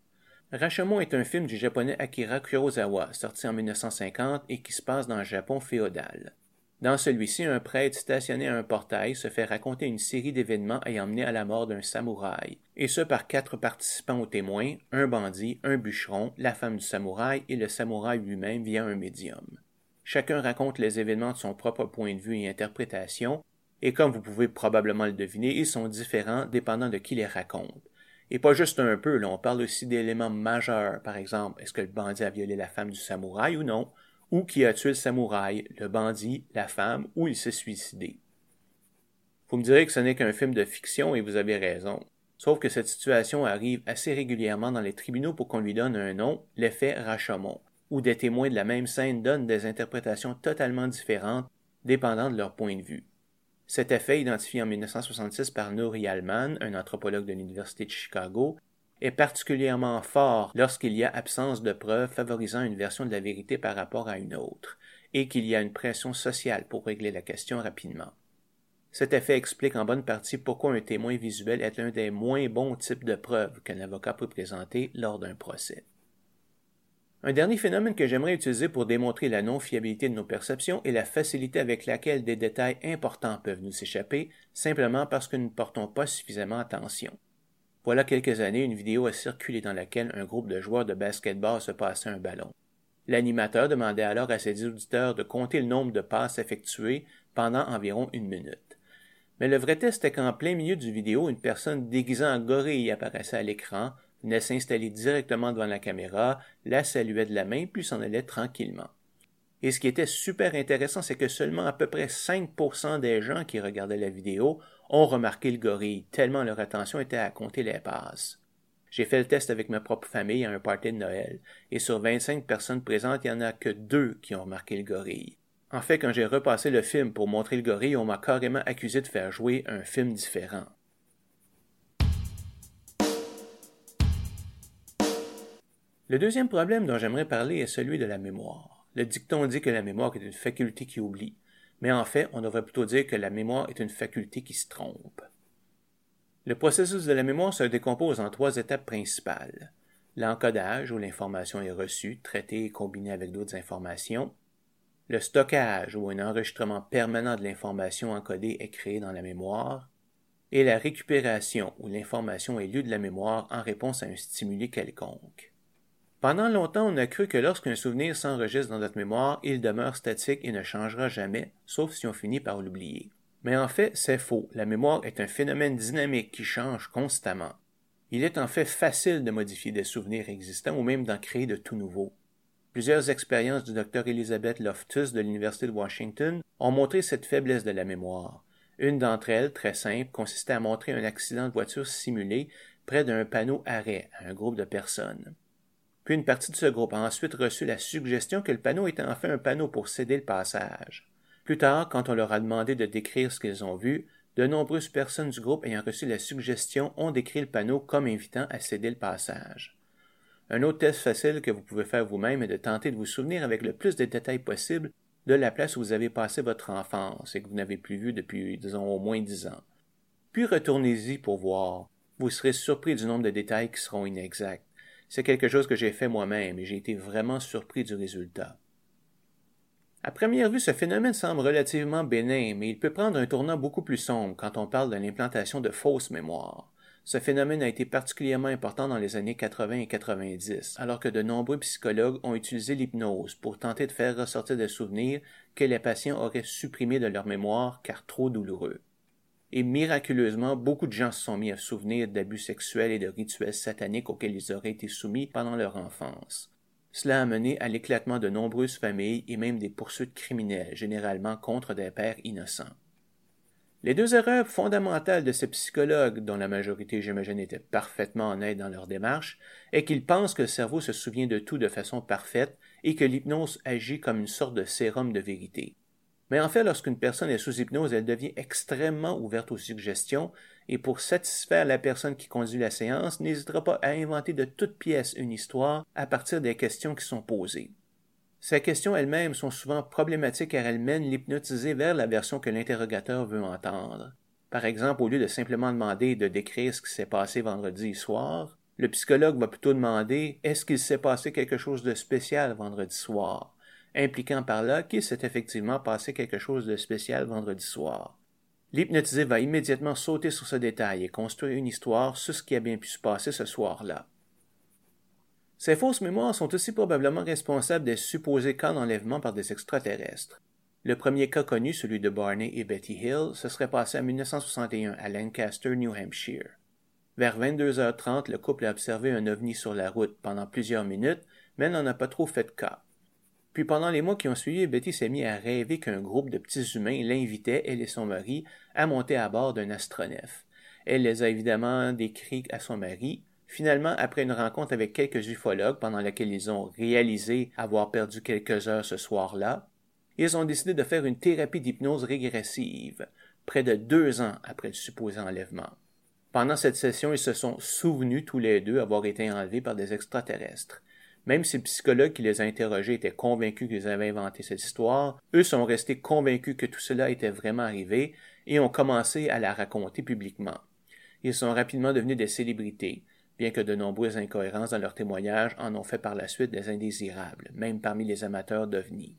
Rashomon est un film du japonais Akira Kurosawa, sorti en 1950 et qui se passe dans le Japon féodal. Dans celui-ci, un prêtre stationné à un portail se fait raconter une série d'événements ayant mené à la mort d'un samouraï, et ce par quatre participants aux témoins, un bandit, un bûcheron, la femme du samouraï et le samouraï lui-même via un médium. Chacun raconte les événements de son propre point de vue et interprétation, et comme vous pouvez probablement le deviner, ils sont différents dépendant de qui les raconte. Et pas juste un peu, là, on parle aussi d'éléments majeurs, par exemple, est-ce que le bandit a violé la femme du samouraï ou non, ou qui a tué le samouraï, le bandit, la femme, ou il s'est suicidé. Vous me direz que ce n'est qu'un film de fiction et vous avez raison. Sauf que cette situation arrive assez régulièrement dans les tribunaux pour qu'on lui donne un nom, l'effet Rashomon, où des témoins de la même scène donnent des interprétations totalement différentes dépendant de leur point de vue. Cet effet, identifié en 1966 par Nouri Alman, un anthropologue de l'Université de Chicago, est particulièrement fort lorsqu'il y a absence de preuves favorisant une version de la vérité par rapport à une autre, et qu'il y a une pression sociale pour régler la question rapidement. Cet effet explique en bonne partie pourquoi un témoin visuel est l'un des moins bons types de preuves qu'un avocat peut présenter lors d'un procès. Un dernier phénomène que j'aimerais utiliser pour démontrer la non-fiabilité de nos perceptions est la facilité avec laquelle des détails importants peuvent nous échapper simplement parce que nous ne portons pas suffisamment attention. Voilà quelques années, une vidéo a circulé dans laquelle un groupe de joueurs de basketball se passait un ballon. L'animateur demandait alors à ses auditeurs de compter le nombre de passes effectuées pendant environ une minute. Mais le vrai test est qu'en plein milieu du vidéo, une personne déguisée en gorille apparaissait à l'écran, venait s'installer directement devant la caméra, la saluait de la main, puis s'en allait tranquillement. Et ce qui était super intéressant, c'est que seulement à peu près 5% des gens qui regardaient la vidéo ont remarqué le gorille, tellement leur attention était à compter les passes. J'ai fait le test avec ma propre famille à un party de Noël, et sur 25 personnes présentes, il n'y en a que deux qui ont remarqué le gorille. En fait, quand j'ai repassé le film pour montrer le gorille, on m'a carrément accusé de faire jouer un film différent. Le deuxième problème dont j'aimerais parler est celui de la mémoire. Le dicton dit que la mémoire est une faculté qui oublie, mais en fait, on devrait plutôt dire que la mémoire est une faculté qui se trompe. Le processus de la mémoire se décompose en trois étapes principales. L'encodage, où l'information est reçue, traitée et combinée avec d'autres informations. Le stockage, où un enregistrement permanent de l'information encodée est créé dans la mémoire. Et la récupération, où l'information est lue de la mémoire en réponse à un stimuli quelconque. Pendant longtemps, on a cru que lorsqu'un souvenir s'enregistre dans notre mémoire, il demeure statique et ne changera jamais, sauf si on finit par l'oublier. Mais en fait, c'est faux. La mémoire est un phénomène dynamique qui change constamment. Il est en fait facile de modifier des souvenirs existants ou même d'en créer de tout nouveaux. Plusieurs expériences du Dr Elizabeth Loftus de l'Université de Washington ont montré cette faiblesse de la mémoire. Une d'entre elles, très simple, consistait à montrer un accident de voiture simulé près d'un panneau arrêt à un groupe de personnes. Puis une partie de ce groupe a ensuite reçu la suggestion que le panneau était en fait un panneau pour céder le passage. Plus tard, quand on leur a demandé de décrire ce qu'ils ont vu, de nombreuses personnes du groupe ayant reçu la suggestion ont décrit le panneau comme invitant à céder le passage. Un autre test facile que vous pouvez faire vous-même est de tenter de vous souvenir avec le plus de détails possible de la place où vous avez passé votre enfance et que vous n'avez plus vu depuis, disons, au moins dix ans. Puis retournez-y pour voir. Vous serez surpris du nombre de détails qui seront inexacts. C'est quelque chose que j'ai fait moi-même et j'ai été vraiment surpris du résultat. À première vue, ce phénomène semble relativement bénin, mais il peut prendre un tournant beaucoup plus sombre quand on parle de l'implantation de fausses mémoires. Ce phénomène a été particulièrement important dans les années 80 et 90, alors que de nombreux psychologues ont utilisé l'hypnose pour tenter de faire ressortir des souvenirs que les patients auraient supprimés de leur mémoire car trop douloureux. Et miraculeusement, beaucoup de gens se sont mis à souvenir d'abus sexuels et de rituels sataniques auxquels ils auraient été soumis pendant leur enfance. Cela a mené à l'éclatement de nombreuses familles et même des poursuites criminelles, généralement contre des pères innocents. Les deux erreurs fondamentales de ces psychologues, dont la majorité, j'imagine, était parfaitement honnête dans leur démarche, est qu'ils pensent que le cerveau se souvient de tout de façon parfaite et que l'hypnose agit comme une sorte de sérum de vérité. Mais en fait, lorsqu'une personne est sous hypnose, elle devient extrêmement ouverte aux suggestions, et pour satisfaire la personne qui conduit la séance, n'hésitera pas à inventer de toutes pièces une histoire à partir des questions qui sont posées. Ces questions elles-mêmes sont souvent problématiques car elles mènent l'hypnotisé vers la version que l'interrogateur veut entendre. Par exemple, au lieu de simplement demander de décrire ce qui s'est passé vendredi soir, le psychologue va plutôt demander est-ce qu'il s'est passé quelque chose de spécial vendredi soir? Impliquant par là qu'il s'est effectivement passé quelque chose de spécial vendredi soir. L'hypnotisé va immédiatement sauter sur ce détail et construire une histoire sur ce qui a bien pu se passer ce soir-là. Ces fausses mémoires sont aussi probablement responsables des supposés cas d'enlèvement par des extraterrestres. Le premier cas connu, celui de Barney et Betty Hill, se serait passé en 1961 à Lancaster, New Hampshire. Vers 22h30, le couple a observé un ovni sur la route pendant plusieurs minutes, mais n'en a pas trop fait de cas. Puis pendant les mois qui ont suivi, Betty s'est mis à rêver qu'un groupe de petits humains l'invitait, elle et son mari, à monter à bord d'un astronef. Elle les a évidemment décrits à son mari. Finalement, après une rencontre avec quelques ufologues pendant laquelle ils ont réalisé avoir perdu quelques heures ce soir-là, ils ont décidé de faire une thérapie d'hypnose régressive, près de deux ans après le supposé enlèvement. Pendant cette session, ils se sont souvenus tous les deux avoir été enlevés par des extraterrestres. Même si le psychologue qui les a interrogés était convaincu qu'ils avaient inventé cette histoire, eux sont restés convaincus que tout cela était vraiment arrivé et ont commencé à la raconter publiquement. Ils sont rapidement devenus des célébrités. bien que de nombreuses incohérences dans leurs témoignages en ont fait par la suite des indésirables, même parmi les amateurs d'ovnis.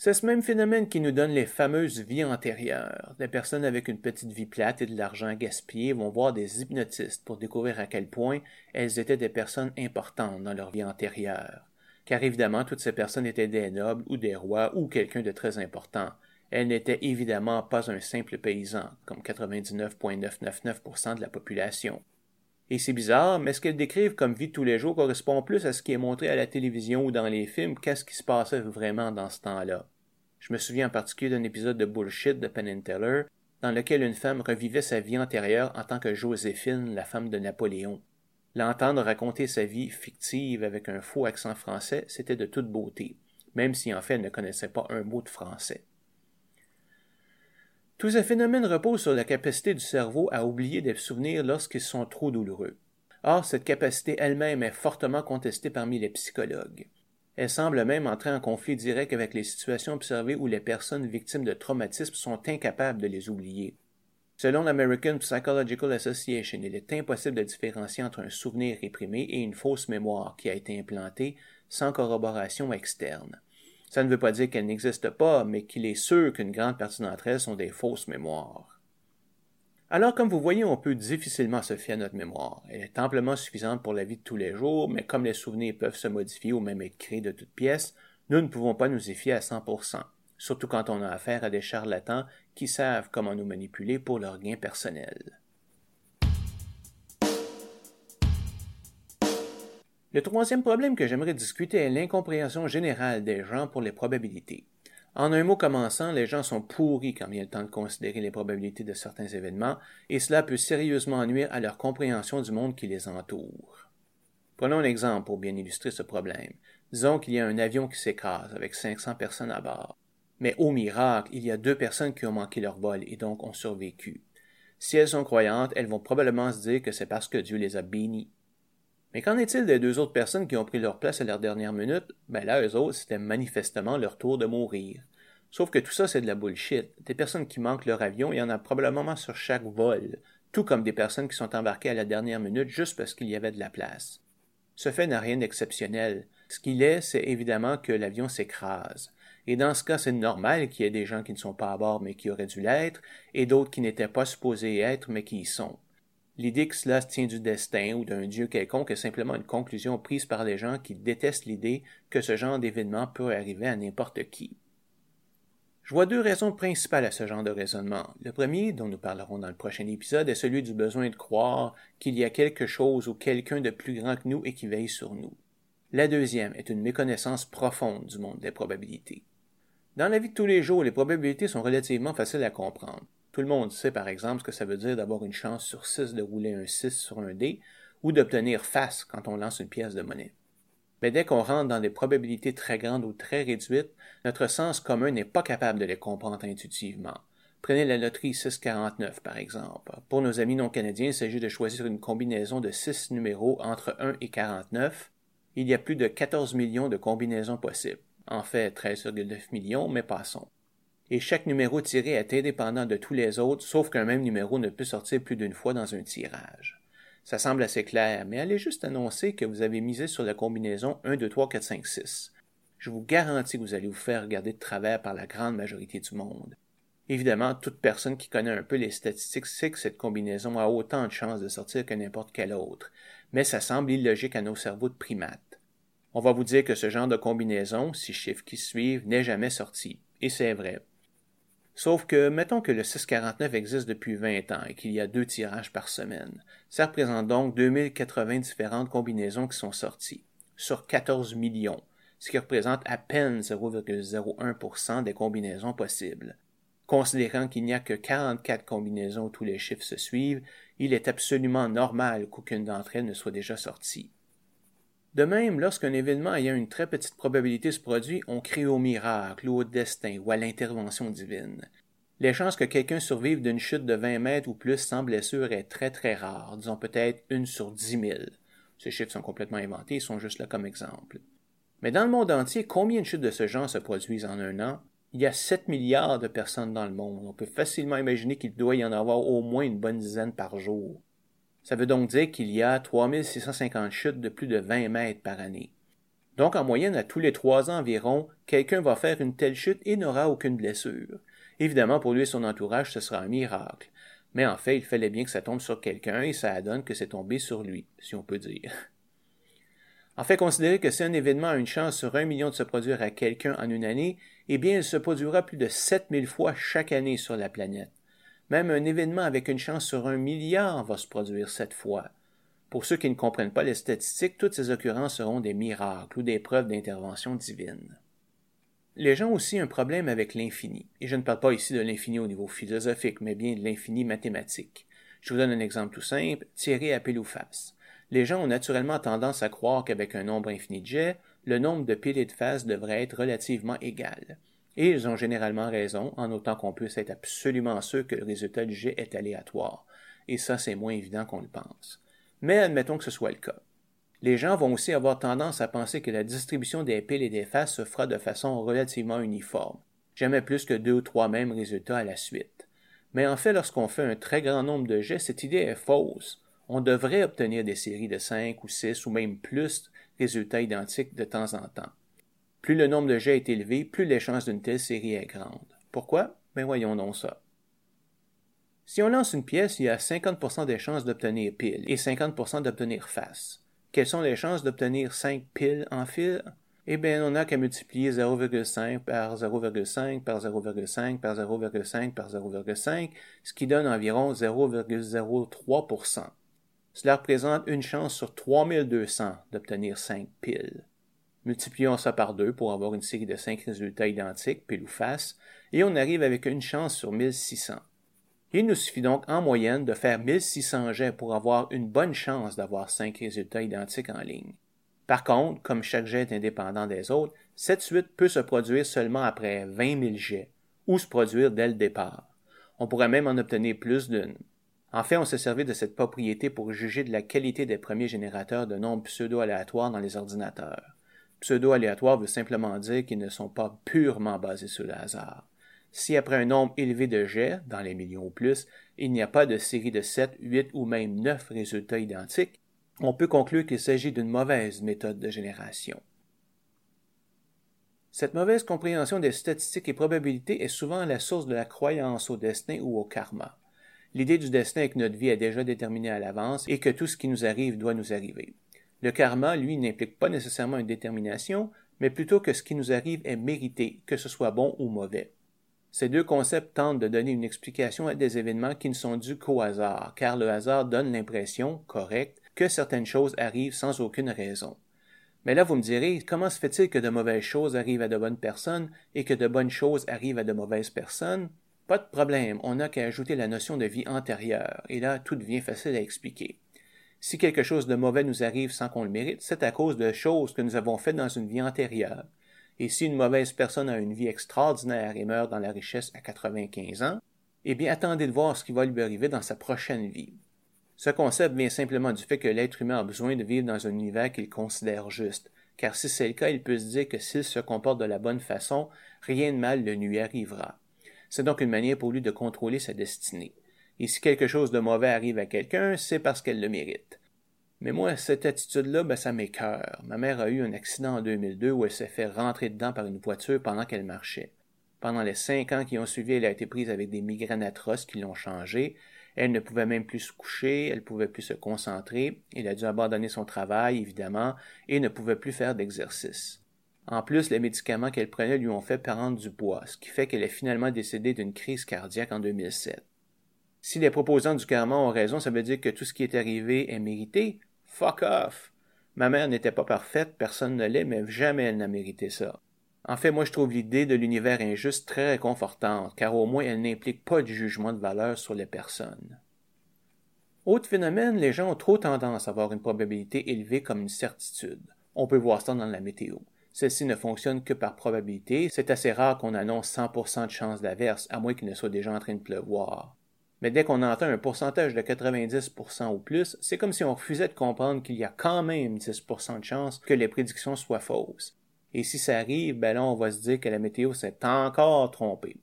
C'est ce même phénomène qui nous donne les fameuses vies antérieures. Des personnes avec une petite vie plate et de l'argent gaspillé vont voir des hypnotistes pour découvrir à quel point elles étaient des personnes importantes dans leur vie antérieure. Car évidemment, toutes ces personnes étaient des nobles ou des rois ou quelqu'un de très important. Elles n'étaient évidemment pas un simple paysan, comme 99,999% de la population. Et c'est bizarre, mais ce qu'elles décrivent comme vie de tous les jours correspond plus à ce qui est montré à la télévision ou dans les films qu'à ce qui se passait vraiment dans ce temps-là. Je me souviens en particulier d'un épisode de Bullshit de Penn Teller, dans lequel une femme revivait sa vie antérieure en tant que Joséphine, la femme de Napoléon. L'entendre raconter sa vie fictive avec un faux accent français, c'était de toute beauté, même si en fait elle ne connaissait pas un mot de français. Tous ces phénomènes reposent sur la capacité du cerveau à oublier des souvenirs lorsqu'ils sont trop douloureux. Or, cette capacité elle-même est fortement contestée parmi les psychologues. Elle semble même entrer en conflit direct avec les situations observées où les personnes victimes de traumatismes sont incapables de les oublier. Selon l'American Psychological Association, il est impossible de différencier entre un souvenir réprimé et une fausse mémoire qui a été implantée sans corroboration externe. Ça ne veut pas dire qu'elle n'existe pas, mais qu'il est sûr qu'une grande partie d'entre elles sont des fausses mémoires. Alors, comme vous voyez, on peut difficilement se fier à notre mémoire. Elle est amplement suffisante pour la vie de tous les jours, mais comme les souvenirs peuvent se modifier ou même être créés de toutes pièces, nous ne pouvons pas nous y fier à 100%, surtout quand on a affaire à des charlatans qui savent comment nous manipuler pour leur gain personnel. Le troisième problème que j'aimerais discuter est l'incompréhension générale des gens pour les probabilités. En un mot commençant, les gens sont pourris quand vient le temps de considérer les probabilités de certains événements, et cela peut sérieusement nuire à leur compréhension du monde qui les entoure. Prenons un exemple pour bien illustrer ce problème. Disons qu'il y a un avion qui s'écrase avec 500 personnes à bord. Mais au miracle, il y a deux personnes qui ont manqué leur vol et donc ont survécu. Si elles sont croyantes, elles vont probablement se dire que c'est parce que Dieu les a bénies. Mais qu'en est-il des deux autres personnes qui ont pris leur place à leur dernière minute? Ben là, eux autres, c'était manifestement leur tour de mourir. Sauf que tout ça, c'est de la bullshit. Des personnes qui manquent leur avion, il y en a probablement sur chaque vol, tout comme des personnes qui sont embarquées à la dernière minute juste parce qu'il y avait de la place. Ce fait n'a rien d'exceptionnel. Ce qu'il est, c'est évidemment que l'avion s'écrase. Et dans ce cas, c'est normal qu'il y ait des gens qui ne sont pas à bord mais qui auraient dû l'être, et d'autres qui n'étaient pas supposés être mais qui y sont. L'idée que cela tient du destin ou d'un Dieu quelconque est simplement une conclusion prise par les gens qui détestent l'idée que ce genre d'événement peut arriver à n'importe qui. Je vois deux raisons principales à ce genre de raisonnement. Le premier, dont nous parlerons dans le prochain épisode, est celui du besoin de croire qu'il y a quelque chose ou quelqu'un de plus grand que nous et qui veille sur nous. La deuxième est une méconnaissance profonde du monde des probabilités. Dans la vie de tous les jours, les probabilités sont relativement faciles à comprendre. Tout le monde sait par exemple ce que ça veut dire d'avoir une chance sur 6 de rouler un 6 sur un dé ou d'obtenir face quand on lance une pièce de monnaie. Mais dès qu'on rentre dans des probabilités très grandes ou très réduites, notre sens commun n'est pas capable de les comprendre intuitivement. Prenez la loterie 649 par exemple. Pour nos amis non canadiens, il s'agit de choisir une combinaison de 6 numéros entre 1 et 49. Il y a plus de 14 millions de combinaisons possibles. En fait, 13,9 millions, mais passons et chaque numéro tiré est indépendant de tous les autres, sauf qu'un même numéro ne peut sortir plus d'une fois dans un tirage. Ça semble assez clair, mais allez juste annoncer que vous avez misé sur la combinaison 1, 2, 3, 4, 5, 6. Je vous garantis que vous allez vous faire regarder de travers par la grande majorité du monde. Évidemment, toute personne qui connaît un peu les statistiques sait que cette combinaison a autant de chances de sortir que n'importe quelle autre, mais ça semble illogique à nos cerveaux de primates. On va vous dire que ce genre de combinaison, six chiffres qui suivent, n'est jamais sorti. Et c'est vrai. Sauf que, mettons que le 649 existe depuis 20 ans et qu'il y a deux tirages par semaine. Ça représente donc 2080 différentes combinaisons qui sont sorties, sur 14 millions, ce qui représente à peine 0,01% des combinaisons possibles. Considérant qu'il n'y a que 44 combinaisons où tous les chiffres se suivent, il est absolument normal qu'aucune d'entre elles ne soit déjà sortie. De même, lorsqu'un événement ayant une très petite probabilité se produit, on crie au miracle ou au destin ou à l'intervention divine. Les chances que quelqu'un survive d'une chute de 20 mètres ou plus sans blessure est très très rare, disons peut-être une sur dix mille. Ces chiffres sont complètement inventés, ils sont juste là comme exemple. Mais dans le monde entier, combien de chutes de ce genre se produisent en un an? Il y a 7 milliards de personnes dans le monde. On peut facilement imaginer qu'il doit y en avoir au moins une bonne dizaine par jour. Ça veut donc dire qu'il y a 3650 chutes de plus de 20 mètres par année. Donc, en moyenne, à tous les trois ans environ, quelqu'un va faire une telle chute et n'aura aucune blessure. Évidemment, pour lui et son entourage, ce sera un miracle. Mais en fait, il fallait bien que ça tombe sur quelqu'un et ça donne que c'est tombé sur lui, si on peut dire. En fait, considérer que si un événement a une chance sur un million de se produire à quelqu'un en une année, eh bien, il se produira plus de 7000 fois chaque année sur la planète. Même un événement avec une chance sur un milliard va se produire cette fois. Pour ceux qui ne comprennent pas les statistiques, toutes ces occurrences seront des miracles ou des preuves d'intervention divine. Les gens ont aussi un problème avec l'infini, et je ne parle pas ici de l'infini au niveau philosophique, mais bien de l'infini mathématique. Je vous donne un exemple tout simple, tiré à pile ou face. Les gens ont naturellement tendance à croire qu'avec un nombre infini de jets, le nombre de piles et de faces devrait être relativement égal. Et ils ont généralement raison, en autant qu'on puisse être absolument sûr que le résultat du jet est aléatoire. Et ça, c'est moins évident qu'on le pense mais admettons que ce soit le cas. Les gens vont aussi avoir tendance à penser que la distribution des piles et des faces se fera de façon relativement uniforme, jamais plus que deux ou trois mêmes résultats à la suite. Mais en fait, lorsqu'on fait un très grand nombre de jets, cette idée est fausse. On devrait obtenir des séries de cinq ou six ou même plus résultats identiques de temps en temps. Plus le nombre de jets est élevé, plus les chances d'une telle série est grande. Pourquoi? Ben voyons donc ça. Si on lance une pièce, il y a 50% des chances d'obtenir pile et 50% d'obtenir face. Quelles sont les chances d'obtenir 5 piles en fil? Eh bien, on n'a qu'à multiplier 0,5 par 0,5 par 0,5 par 0,5 par 0,5, ce qui donne environ 0,03%. Cela représente une chance sur 3200 d'obtenir 5 piles. Multiplions ça par 2 pour avoir une série de 5 résultats identiques, pile ou face, et on arrive avec une chance sur 1600. Il nous suffit donc en moyenne de faire 1600 jets pour avoir une bonne chance d'avoir 5 résultats identiques en ligne. Par contre, comme chaque jet est indépendant des autres, cette suite peut se produire seulement après 20 000 jets, ou se produire dès le départ. On pourrait même en obtenir plus d'une. En fait, on s'est servi de cette propriété pour juger de la qualité des premiers générateurs de nombres pseudo-aléatoires dans les ordinateurs. Pseudo-aléatoire veut simplement dire qu'ils ne sont pas purement basés sur le hasard. Si après un nombre élevé de jets, dans les millions ou plus, il n'y a pas de série de 7, 8 ou même 9 résultats identiques, on peut conclure qu'il s'agit d'une mauvaise méthode de génération. Cette mauvaise compréhension des statistiques et probabilités est souvent la source de la croyance au destin ou au karma. L'idée du destin est que notre vie est déjà déterminée à l'avance et que tout ce qui nous arrive doit nous arriver. Le karma, lui, n'implique pas nécessairement une détermination, mais plutôt que ce qui nous arrive est mérité, que ce soit bon ou mauvais. Ces deux concepts tentent de donner une explication à des événements qui ne sont dus qu'au hasard, car le hasard donne l'impression, correcte, que certaines choses arrivent sans aucune raison. Mais là, vous me direz, comment se fait-il que de mauvaises choses arrivent à de bonnes personnes et que de bonnes choses arrivent à de mauvaises personnes? Pas de problème, on n'a qu'à ajouter la notion de vie antérieure, et là, tout devient facile à expliquer. Si quelque chose de mauvais nous arrive sans qu'on le mérite, c'est à cause de choses que nous avons faites dans une vie antérieure. Et si une mauvaise personne a une vie extraordinaire et meurt dans la richesse à 95 ans, eh bien attendez de voir ce qui va lui arriver dans sa prochaine vie. Ce concept vient simplement du fait que l'être humain a besoin de vivre dans un univers qu'il considère juste, car si c'est le cas, il peut se dire que s'il se comporte de la bonne façon, rien de mal ne lui arrivera. C'est donc une manière pour lui de contrôler sa destinée. Et si quelque chose de mauvais arrive à quelqu'un, c'est parce qu'elle le mérite. Mais moi, cette attitude-là, ben, ça m'écœure. Ma mère a eu un accident en 2002 où elle s'est fait rentrer dedans par une voiture pendant qu'elle marchait. Pendant les cinq ans qui ont suivi, elle a été prise avec des migraines atroces qui l'ont changée. Elle ne pouvait même plus se coucher, elle ne pouvait plus se concentrer, elle a dû abandonner son travail, évidemment, et ne pouvait plus faire d'exercice. En plus, les médicaments qu'elle prenait lui ont fait prendre du poids, ce qui fait qu'elle est finalement décédée d'une crise cardiaque en 2007. Si les proposants du karma ont raison, ça veut dire que tout ce qui est arrivé est mérité, Fuck off! Ma mère n'était pas parfaite, personne ne l'est, mais jamais elle n'a mérité ça. En fait, moi je trouve l'idée de l'univers injuste très réconfortante, car au moins elle n'implique pas de jugement de valeur sur les personnes. Autre phénomène, les gens ont trop tendance à avoir une probabilité élevée comme une certitude. On peut voir ça dans la météo. Celle-ci ne fonctionne que par probabilité. C'est assez rare qu'on annonce 100% de chance d'averse, à moins qu'il ne soit déjà en train de pleuvoir. Mais dès qu'on entend un pourcentage de 90% ou plus, c'est comme si on refusait de comprendre qu'il y a quand même 10% de chance que les prédictions soient fausses. Et si ça arrive, ben là, on va se dire que la météo s'est encore trompée.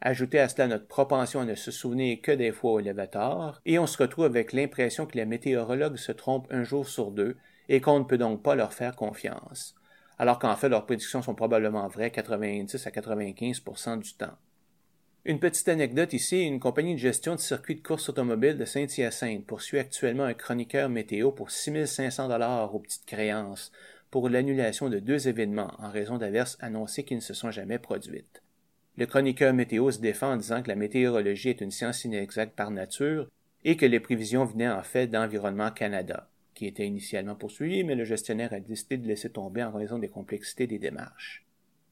Ajoutez à cela notre propension à ne se souvenir que des fois au élévateur, et on se retrouve avec l'impression que les météorologues se trompent un jour sur deux et qu'on ne peut donc pas leur faire confiance, alors qu'en fait leurs prédictions sont probablement vraies 90 à 95% du temps. Une petite anecdote ici, une compagnie de gestion de circuits de course automobile de Saint-Hyacinthe poursuit actuellement un chroniqueur météo pour 6500 dollars aux petites créances pour l'annulation de deux événements en raison d'averses annoncées qui ne se sont jamais produites. Le chroniqueur météo se défend en disant que la météorologie est une science inexacte par nature et que les prévisions venaient en fait d'Environnement Canada, qui était initialement poursuivi, mais le gestionnaire a décidé de laisser tomber en raison des complexités des démarches.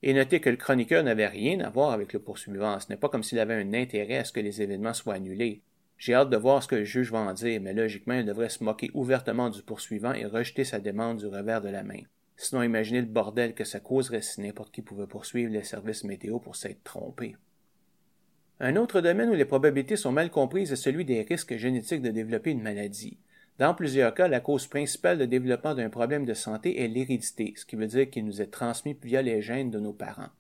Et notez que le chroniqueur n'avait rien à voir avec le poursuivant. Ce n'est pas comme s'il avait un intérêt à ce que les événements soient annulés. J'ai hâte de voir ce que le juge va en dire, mais logiquement, il devrait se moquer ouvertement du poursuivant et rejeter sa demande du revers de la main. Sinon, imaginez le bordel que ça causerait si n'importe qui pouvait poursuivre les services météo pour s'être trompé. Un autre domaine où les probabilités sont mal comprises est celui des risques génétiques de développer une maladie. Dans plusieurs cas, la cause principale de développement d'un problème de santé est l'hérédité, ce qui veut dire qu'il nous est transmis via les gènes de nos parents.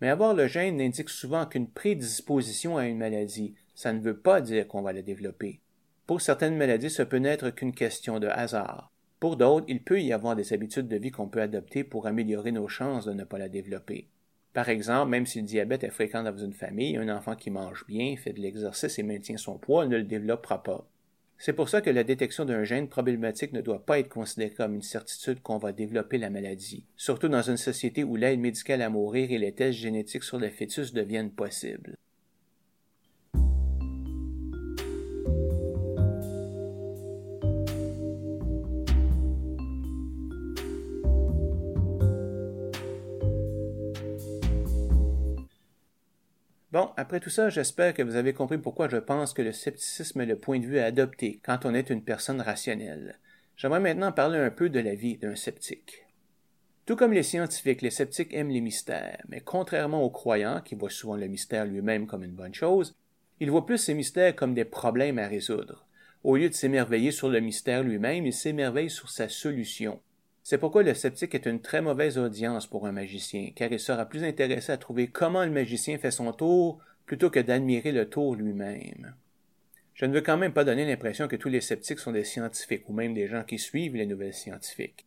Mais avoir le gène n'indique souvent qu'une prédisposition à une maladie. Ça ne veut pas dire qu'on va la développer. Pour certaines maladies, ce peut n'être qu'une question de hasard. Pour d'autres, il peut y avoir des habitudes de vie qu'on peut adopter pour améliorer nos chances de ne pas la développer. Par exemple, même si le diabète est fréquent dans une famille, un enfant qui mange bien, fait de l'exercice et maintient son poids ne le développera pas. C'est pour ça que la détection d'un gène problématique ne doit pas être considérée comme une certitude qu'on va développer la maladie, surtout dans une société où l'aide médicale à mourir et les tests génétiques sur les fœtus deviennent possibles. Bon, après tout ça, j'espère que vous avez compris pourquoi je pense que le scepticisme est le point de vue à adopter quand on est une personne rationnelle. J'aimerais maintenant parler un peu de la vie d'un sceptique. Tout comme les scientifiques, les sceptiques aiment les mystères, mais contrairement aux croyants, qui voient souvent le mystère lui-même comme une bonne chose, ils voient plus ces mystères comme des problèmes à résoudre. Au lieu de s'émerveiller sur le mystère lui-même, ils s'émerveillent sur sa solution. C'est pourquoi le sceptique est une très mauvaise audience pour un magicien, car il sera plus intéressé à trouver comment le magicien fait son tour plutôt que d'admirer le tour lui-même. Je ne veux quand même pas donner l'impression que tous les sceptiques sont des scientifiques ou même des gens qui suivent les nouvelles scientifiques.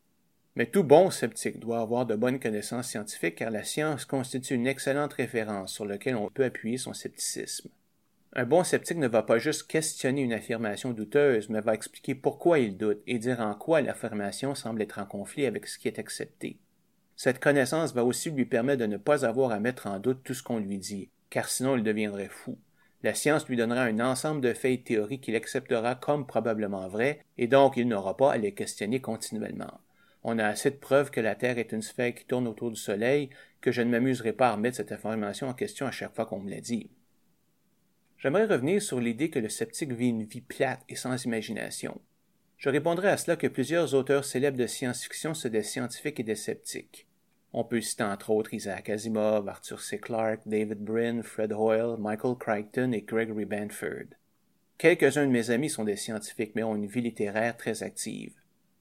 Mais tout bon sceptique doit avoir de bonnes connaissances scientifiques car la science constitue une excellente référence sur laquelle on peut appuyer son scepticisme. Un bon sceptique ne va pas juste questionner une affirmation douteuse, mais va expliquer pourquoi il doute et dire en quoi l'affirmation semble être en conflit avec ce qui est accepté. Cette connaissance va aussi lui permettre de ne pas avoir à mettre en doute tout ce qu'on lui dit, car sinon il deviendrait fou. La science lui donnera un ensemble de faits et théories qu'il acceptera comme probablement vrais, et donc il n'aura pas à les questionner continuellement. On a assez de preuves que la Terre est une sphère qui tourne autour du Soleil que je ne m'amuserai pas à remettre cette information en question à chaque fois qu'on me l'a dit. J'aimerais revenir sur l'idée que le sceptique vit une vie plate et sans imagination. Je répondrai à cela que plusieurs auteurs célèbres de science-fiction sont des scientifiques et des sceptiques. On peut citer entre autres Isaac Asimov, Arthur C. Clarke, David Brin, Fred Hoyle, Michael Crichton et Gregory Banford. Quelques-uns de mes amis sont des scientifiques mais ont une vie littéraire très active.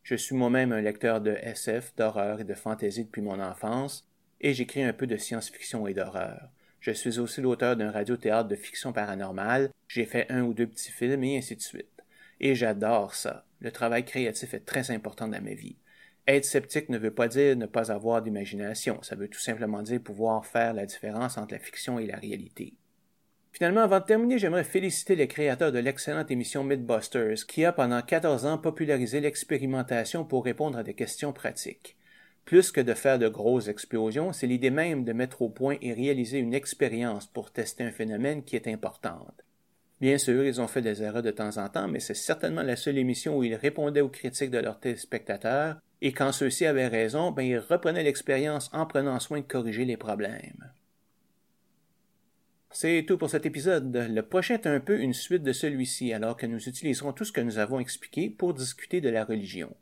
Je suis moi-même un lecteur de SF, d'horreur et de fantasy depuis mon enfance, et j'écris un peu de science-fiction et d'horreur. Je suis aussi l'auteur d'un radiothéâtre de fiction paranormale. J'ai fait un ou deux petits films et ainsi de suite. Et j'adore ça. Le travail créatif est très important dans ma vie. Être sceptique ne veut pas dire ne pas avoir d'imagination. Ça veut tout simplement dire pouvoir faire la différence entre la fiction et la réalité. Finalement, avant de terminer, j'aimerais féliciter les créateurs de l'excellente émission Mythbusters, qui a pendant 14 ans popularisé l'expérimentation pour répondre à des questions pratiques. Plus que de faire de grosses explosions, c'est l'idée même de mettre au point et réaliser une expérience pour tester un phénomène qui est importante. Bien sûr, ils ont fait des erreurs de temps en temps, mais c'est certainement la seule émission où ils répondaient aux critiques de leurs téléspectateurs, et quand ceux-ci avaient raison, ben ils reprenaient l'expérience en prenant soin de corriger les problèmes. C'est tout pour cet épisode. Le prochain est un peu une suite de celui-ci, alors que nous utiliserons tout ce que nous avons expliqué pour discuter de la religion.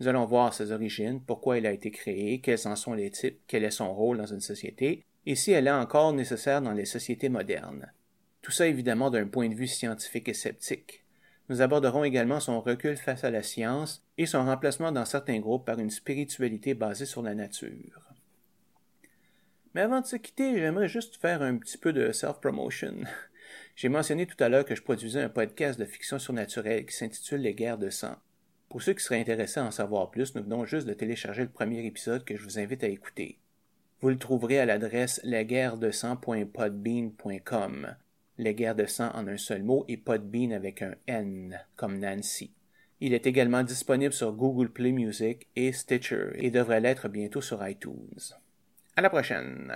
Nous allons voir ses origines, pourquoi il a été créé, quels en sont les types, quel est son rôle dans une société, et si elle est encore nécessaire dans les sociétés modernes. Tout ça évidemment d'un point de vue scientifique et sceptique. Nous aborderons également son recul face à la science et son remplacement dans certains groupes par une spiritualité basée sur la nature. Mais avant de se quitter, j'aimerais juste faire un petit peu de self-promotion. J'ai mentionné tout à l'heure que je produisais un podcast de fiction surnaturelle qui s'intitule Les guerres de sang. Pour ceux qui seraient intéressés à en savoir plus, nous venons juste de télécharger le premier épisode que je vous invite à écouter. Vous le trouverez à l'adresse laguerredesang.podbean.com. Guerres de sang en un seul mot et Podbean avec un N, comme Nancy. Il est également disponible sur Google Play Music et Stitcher et devrait l'être bientôt sur iTunes. À la prochaine!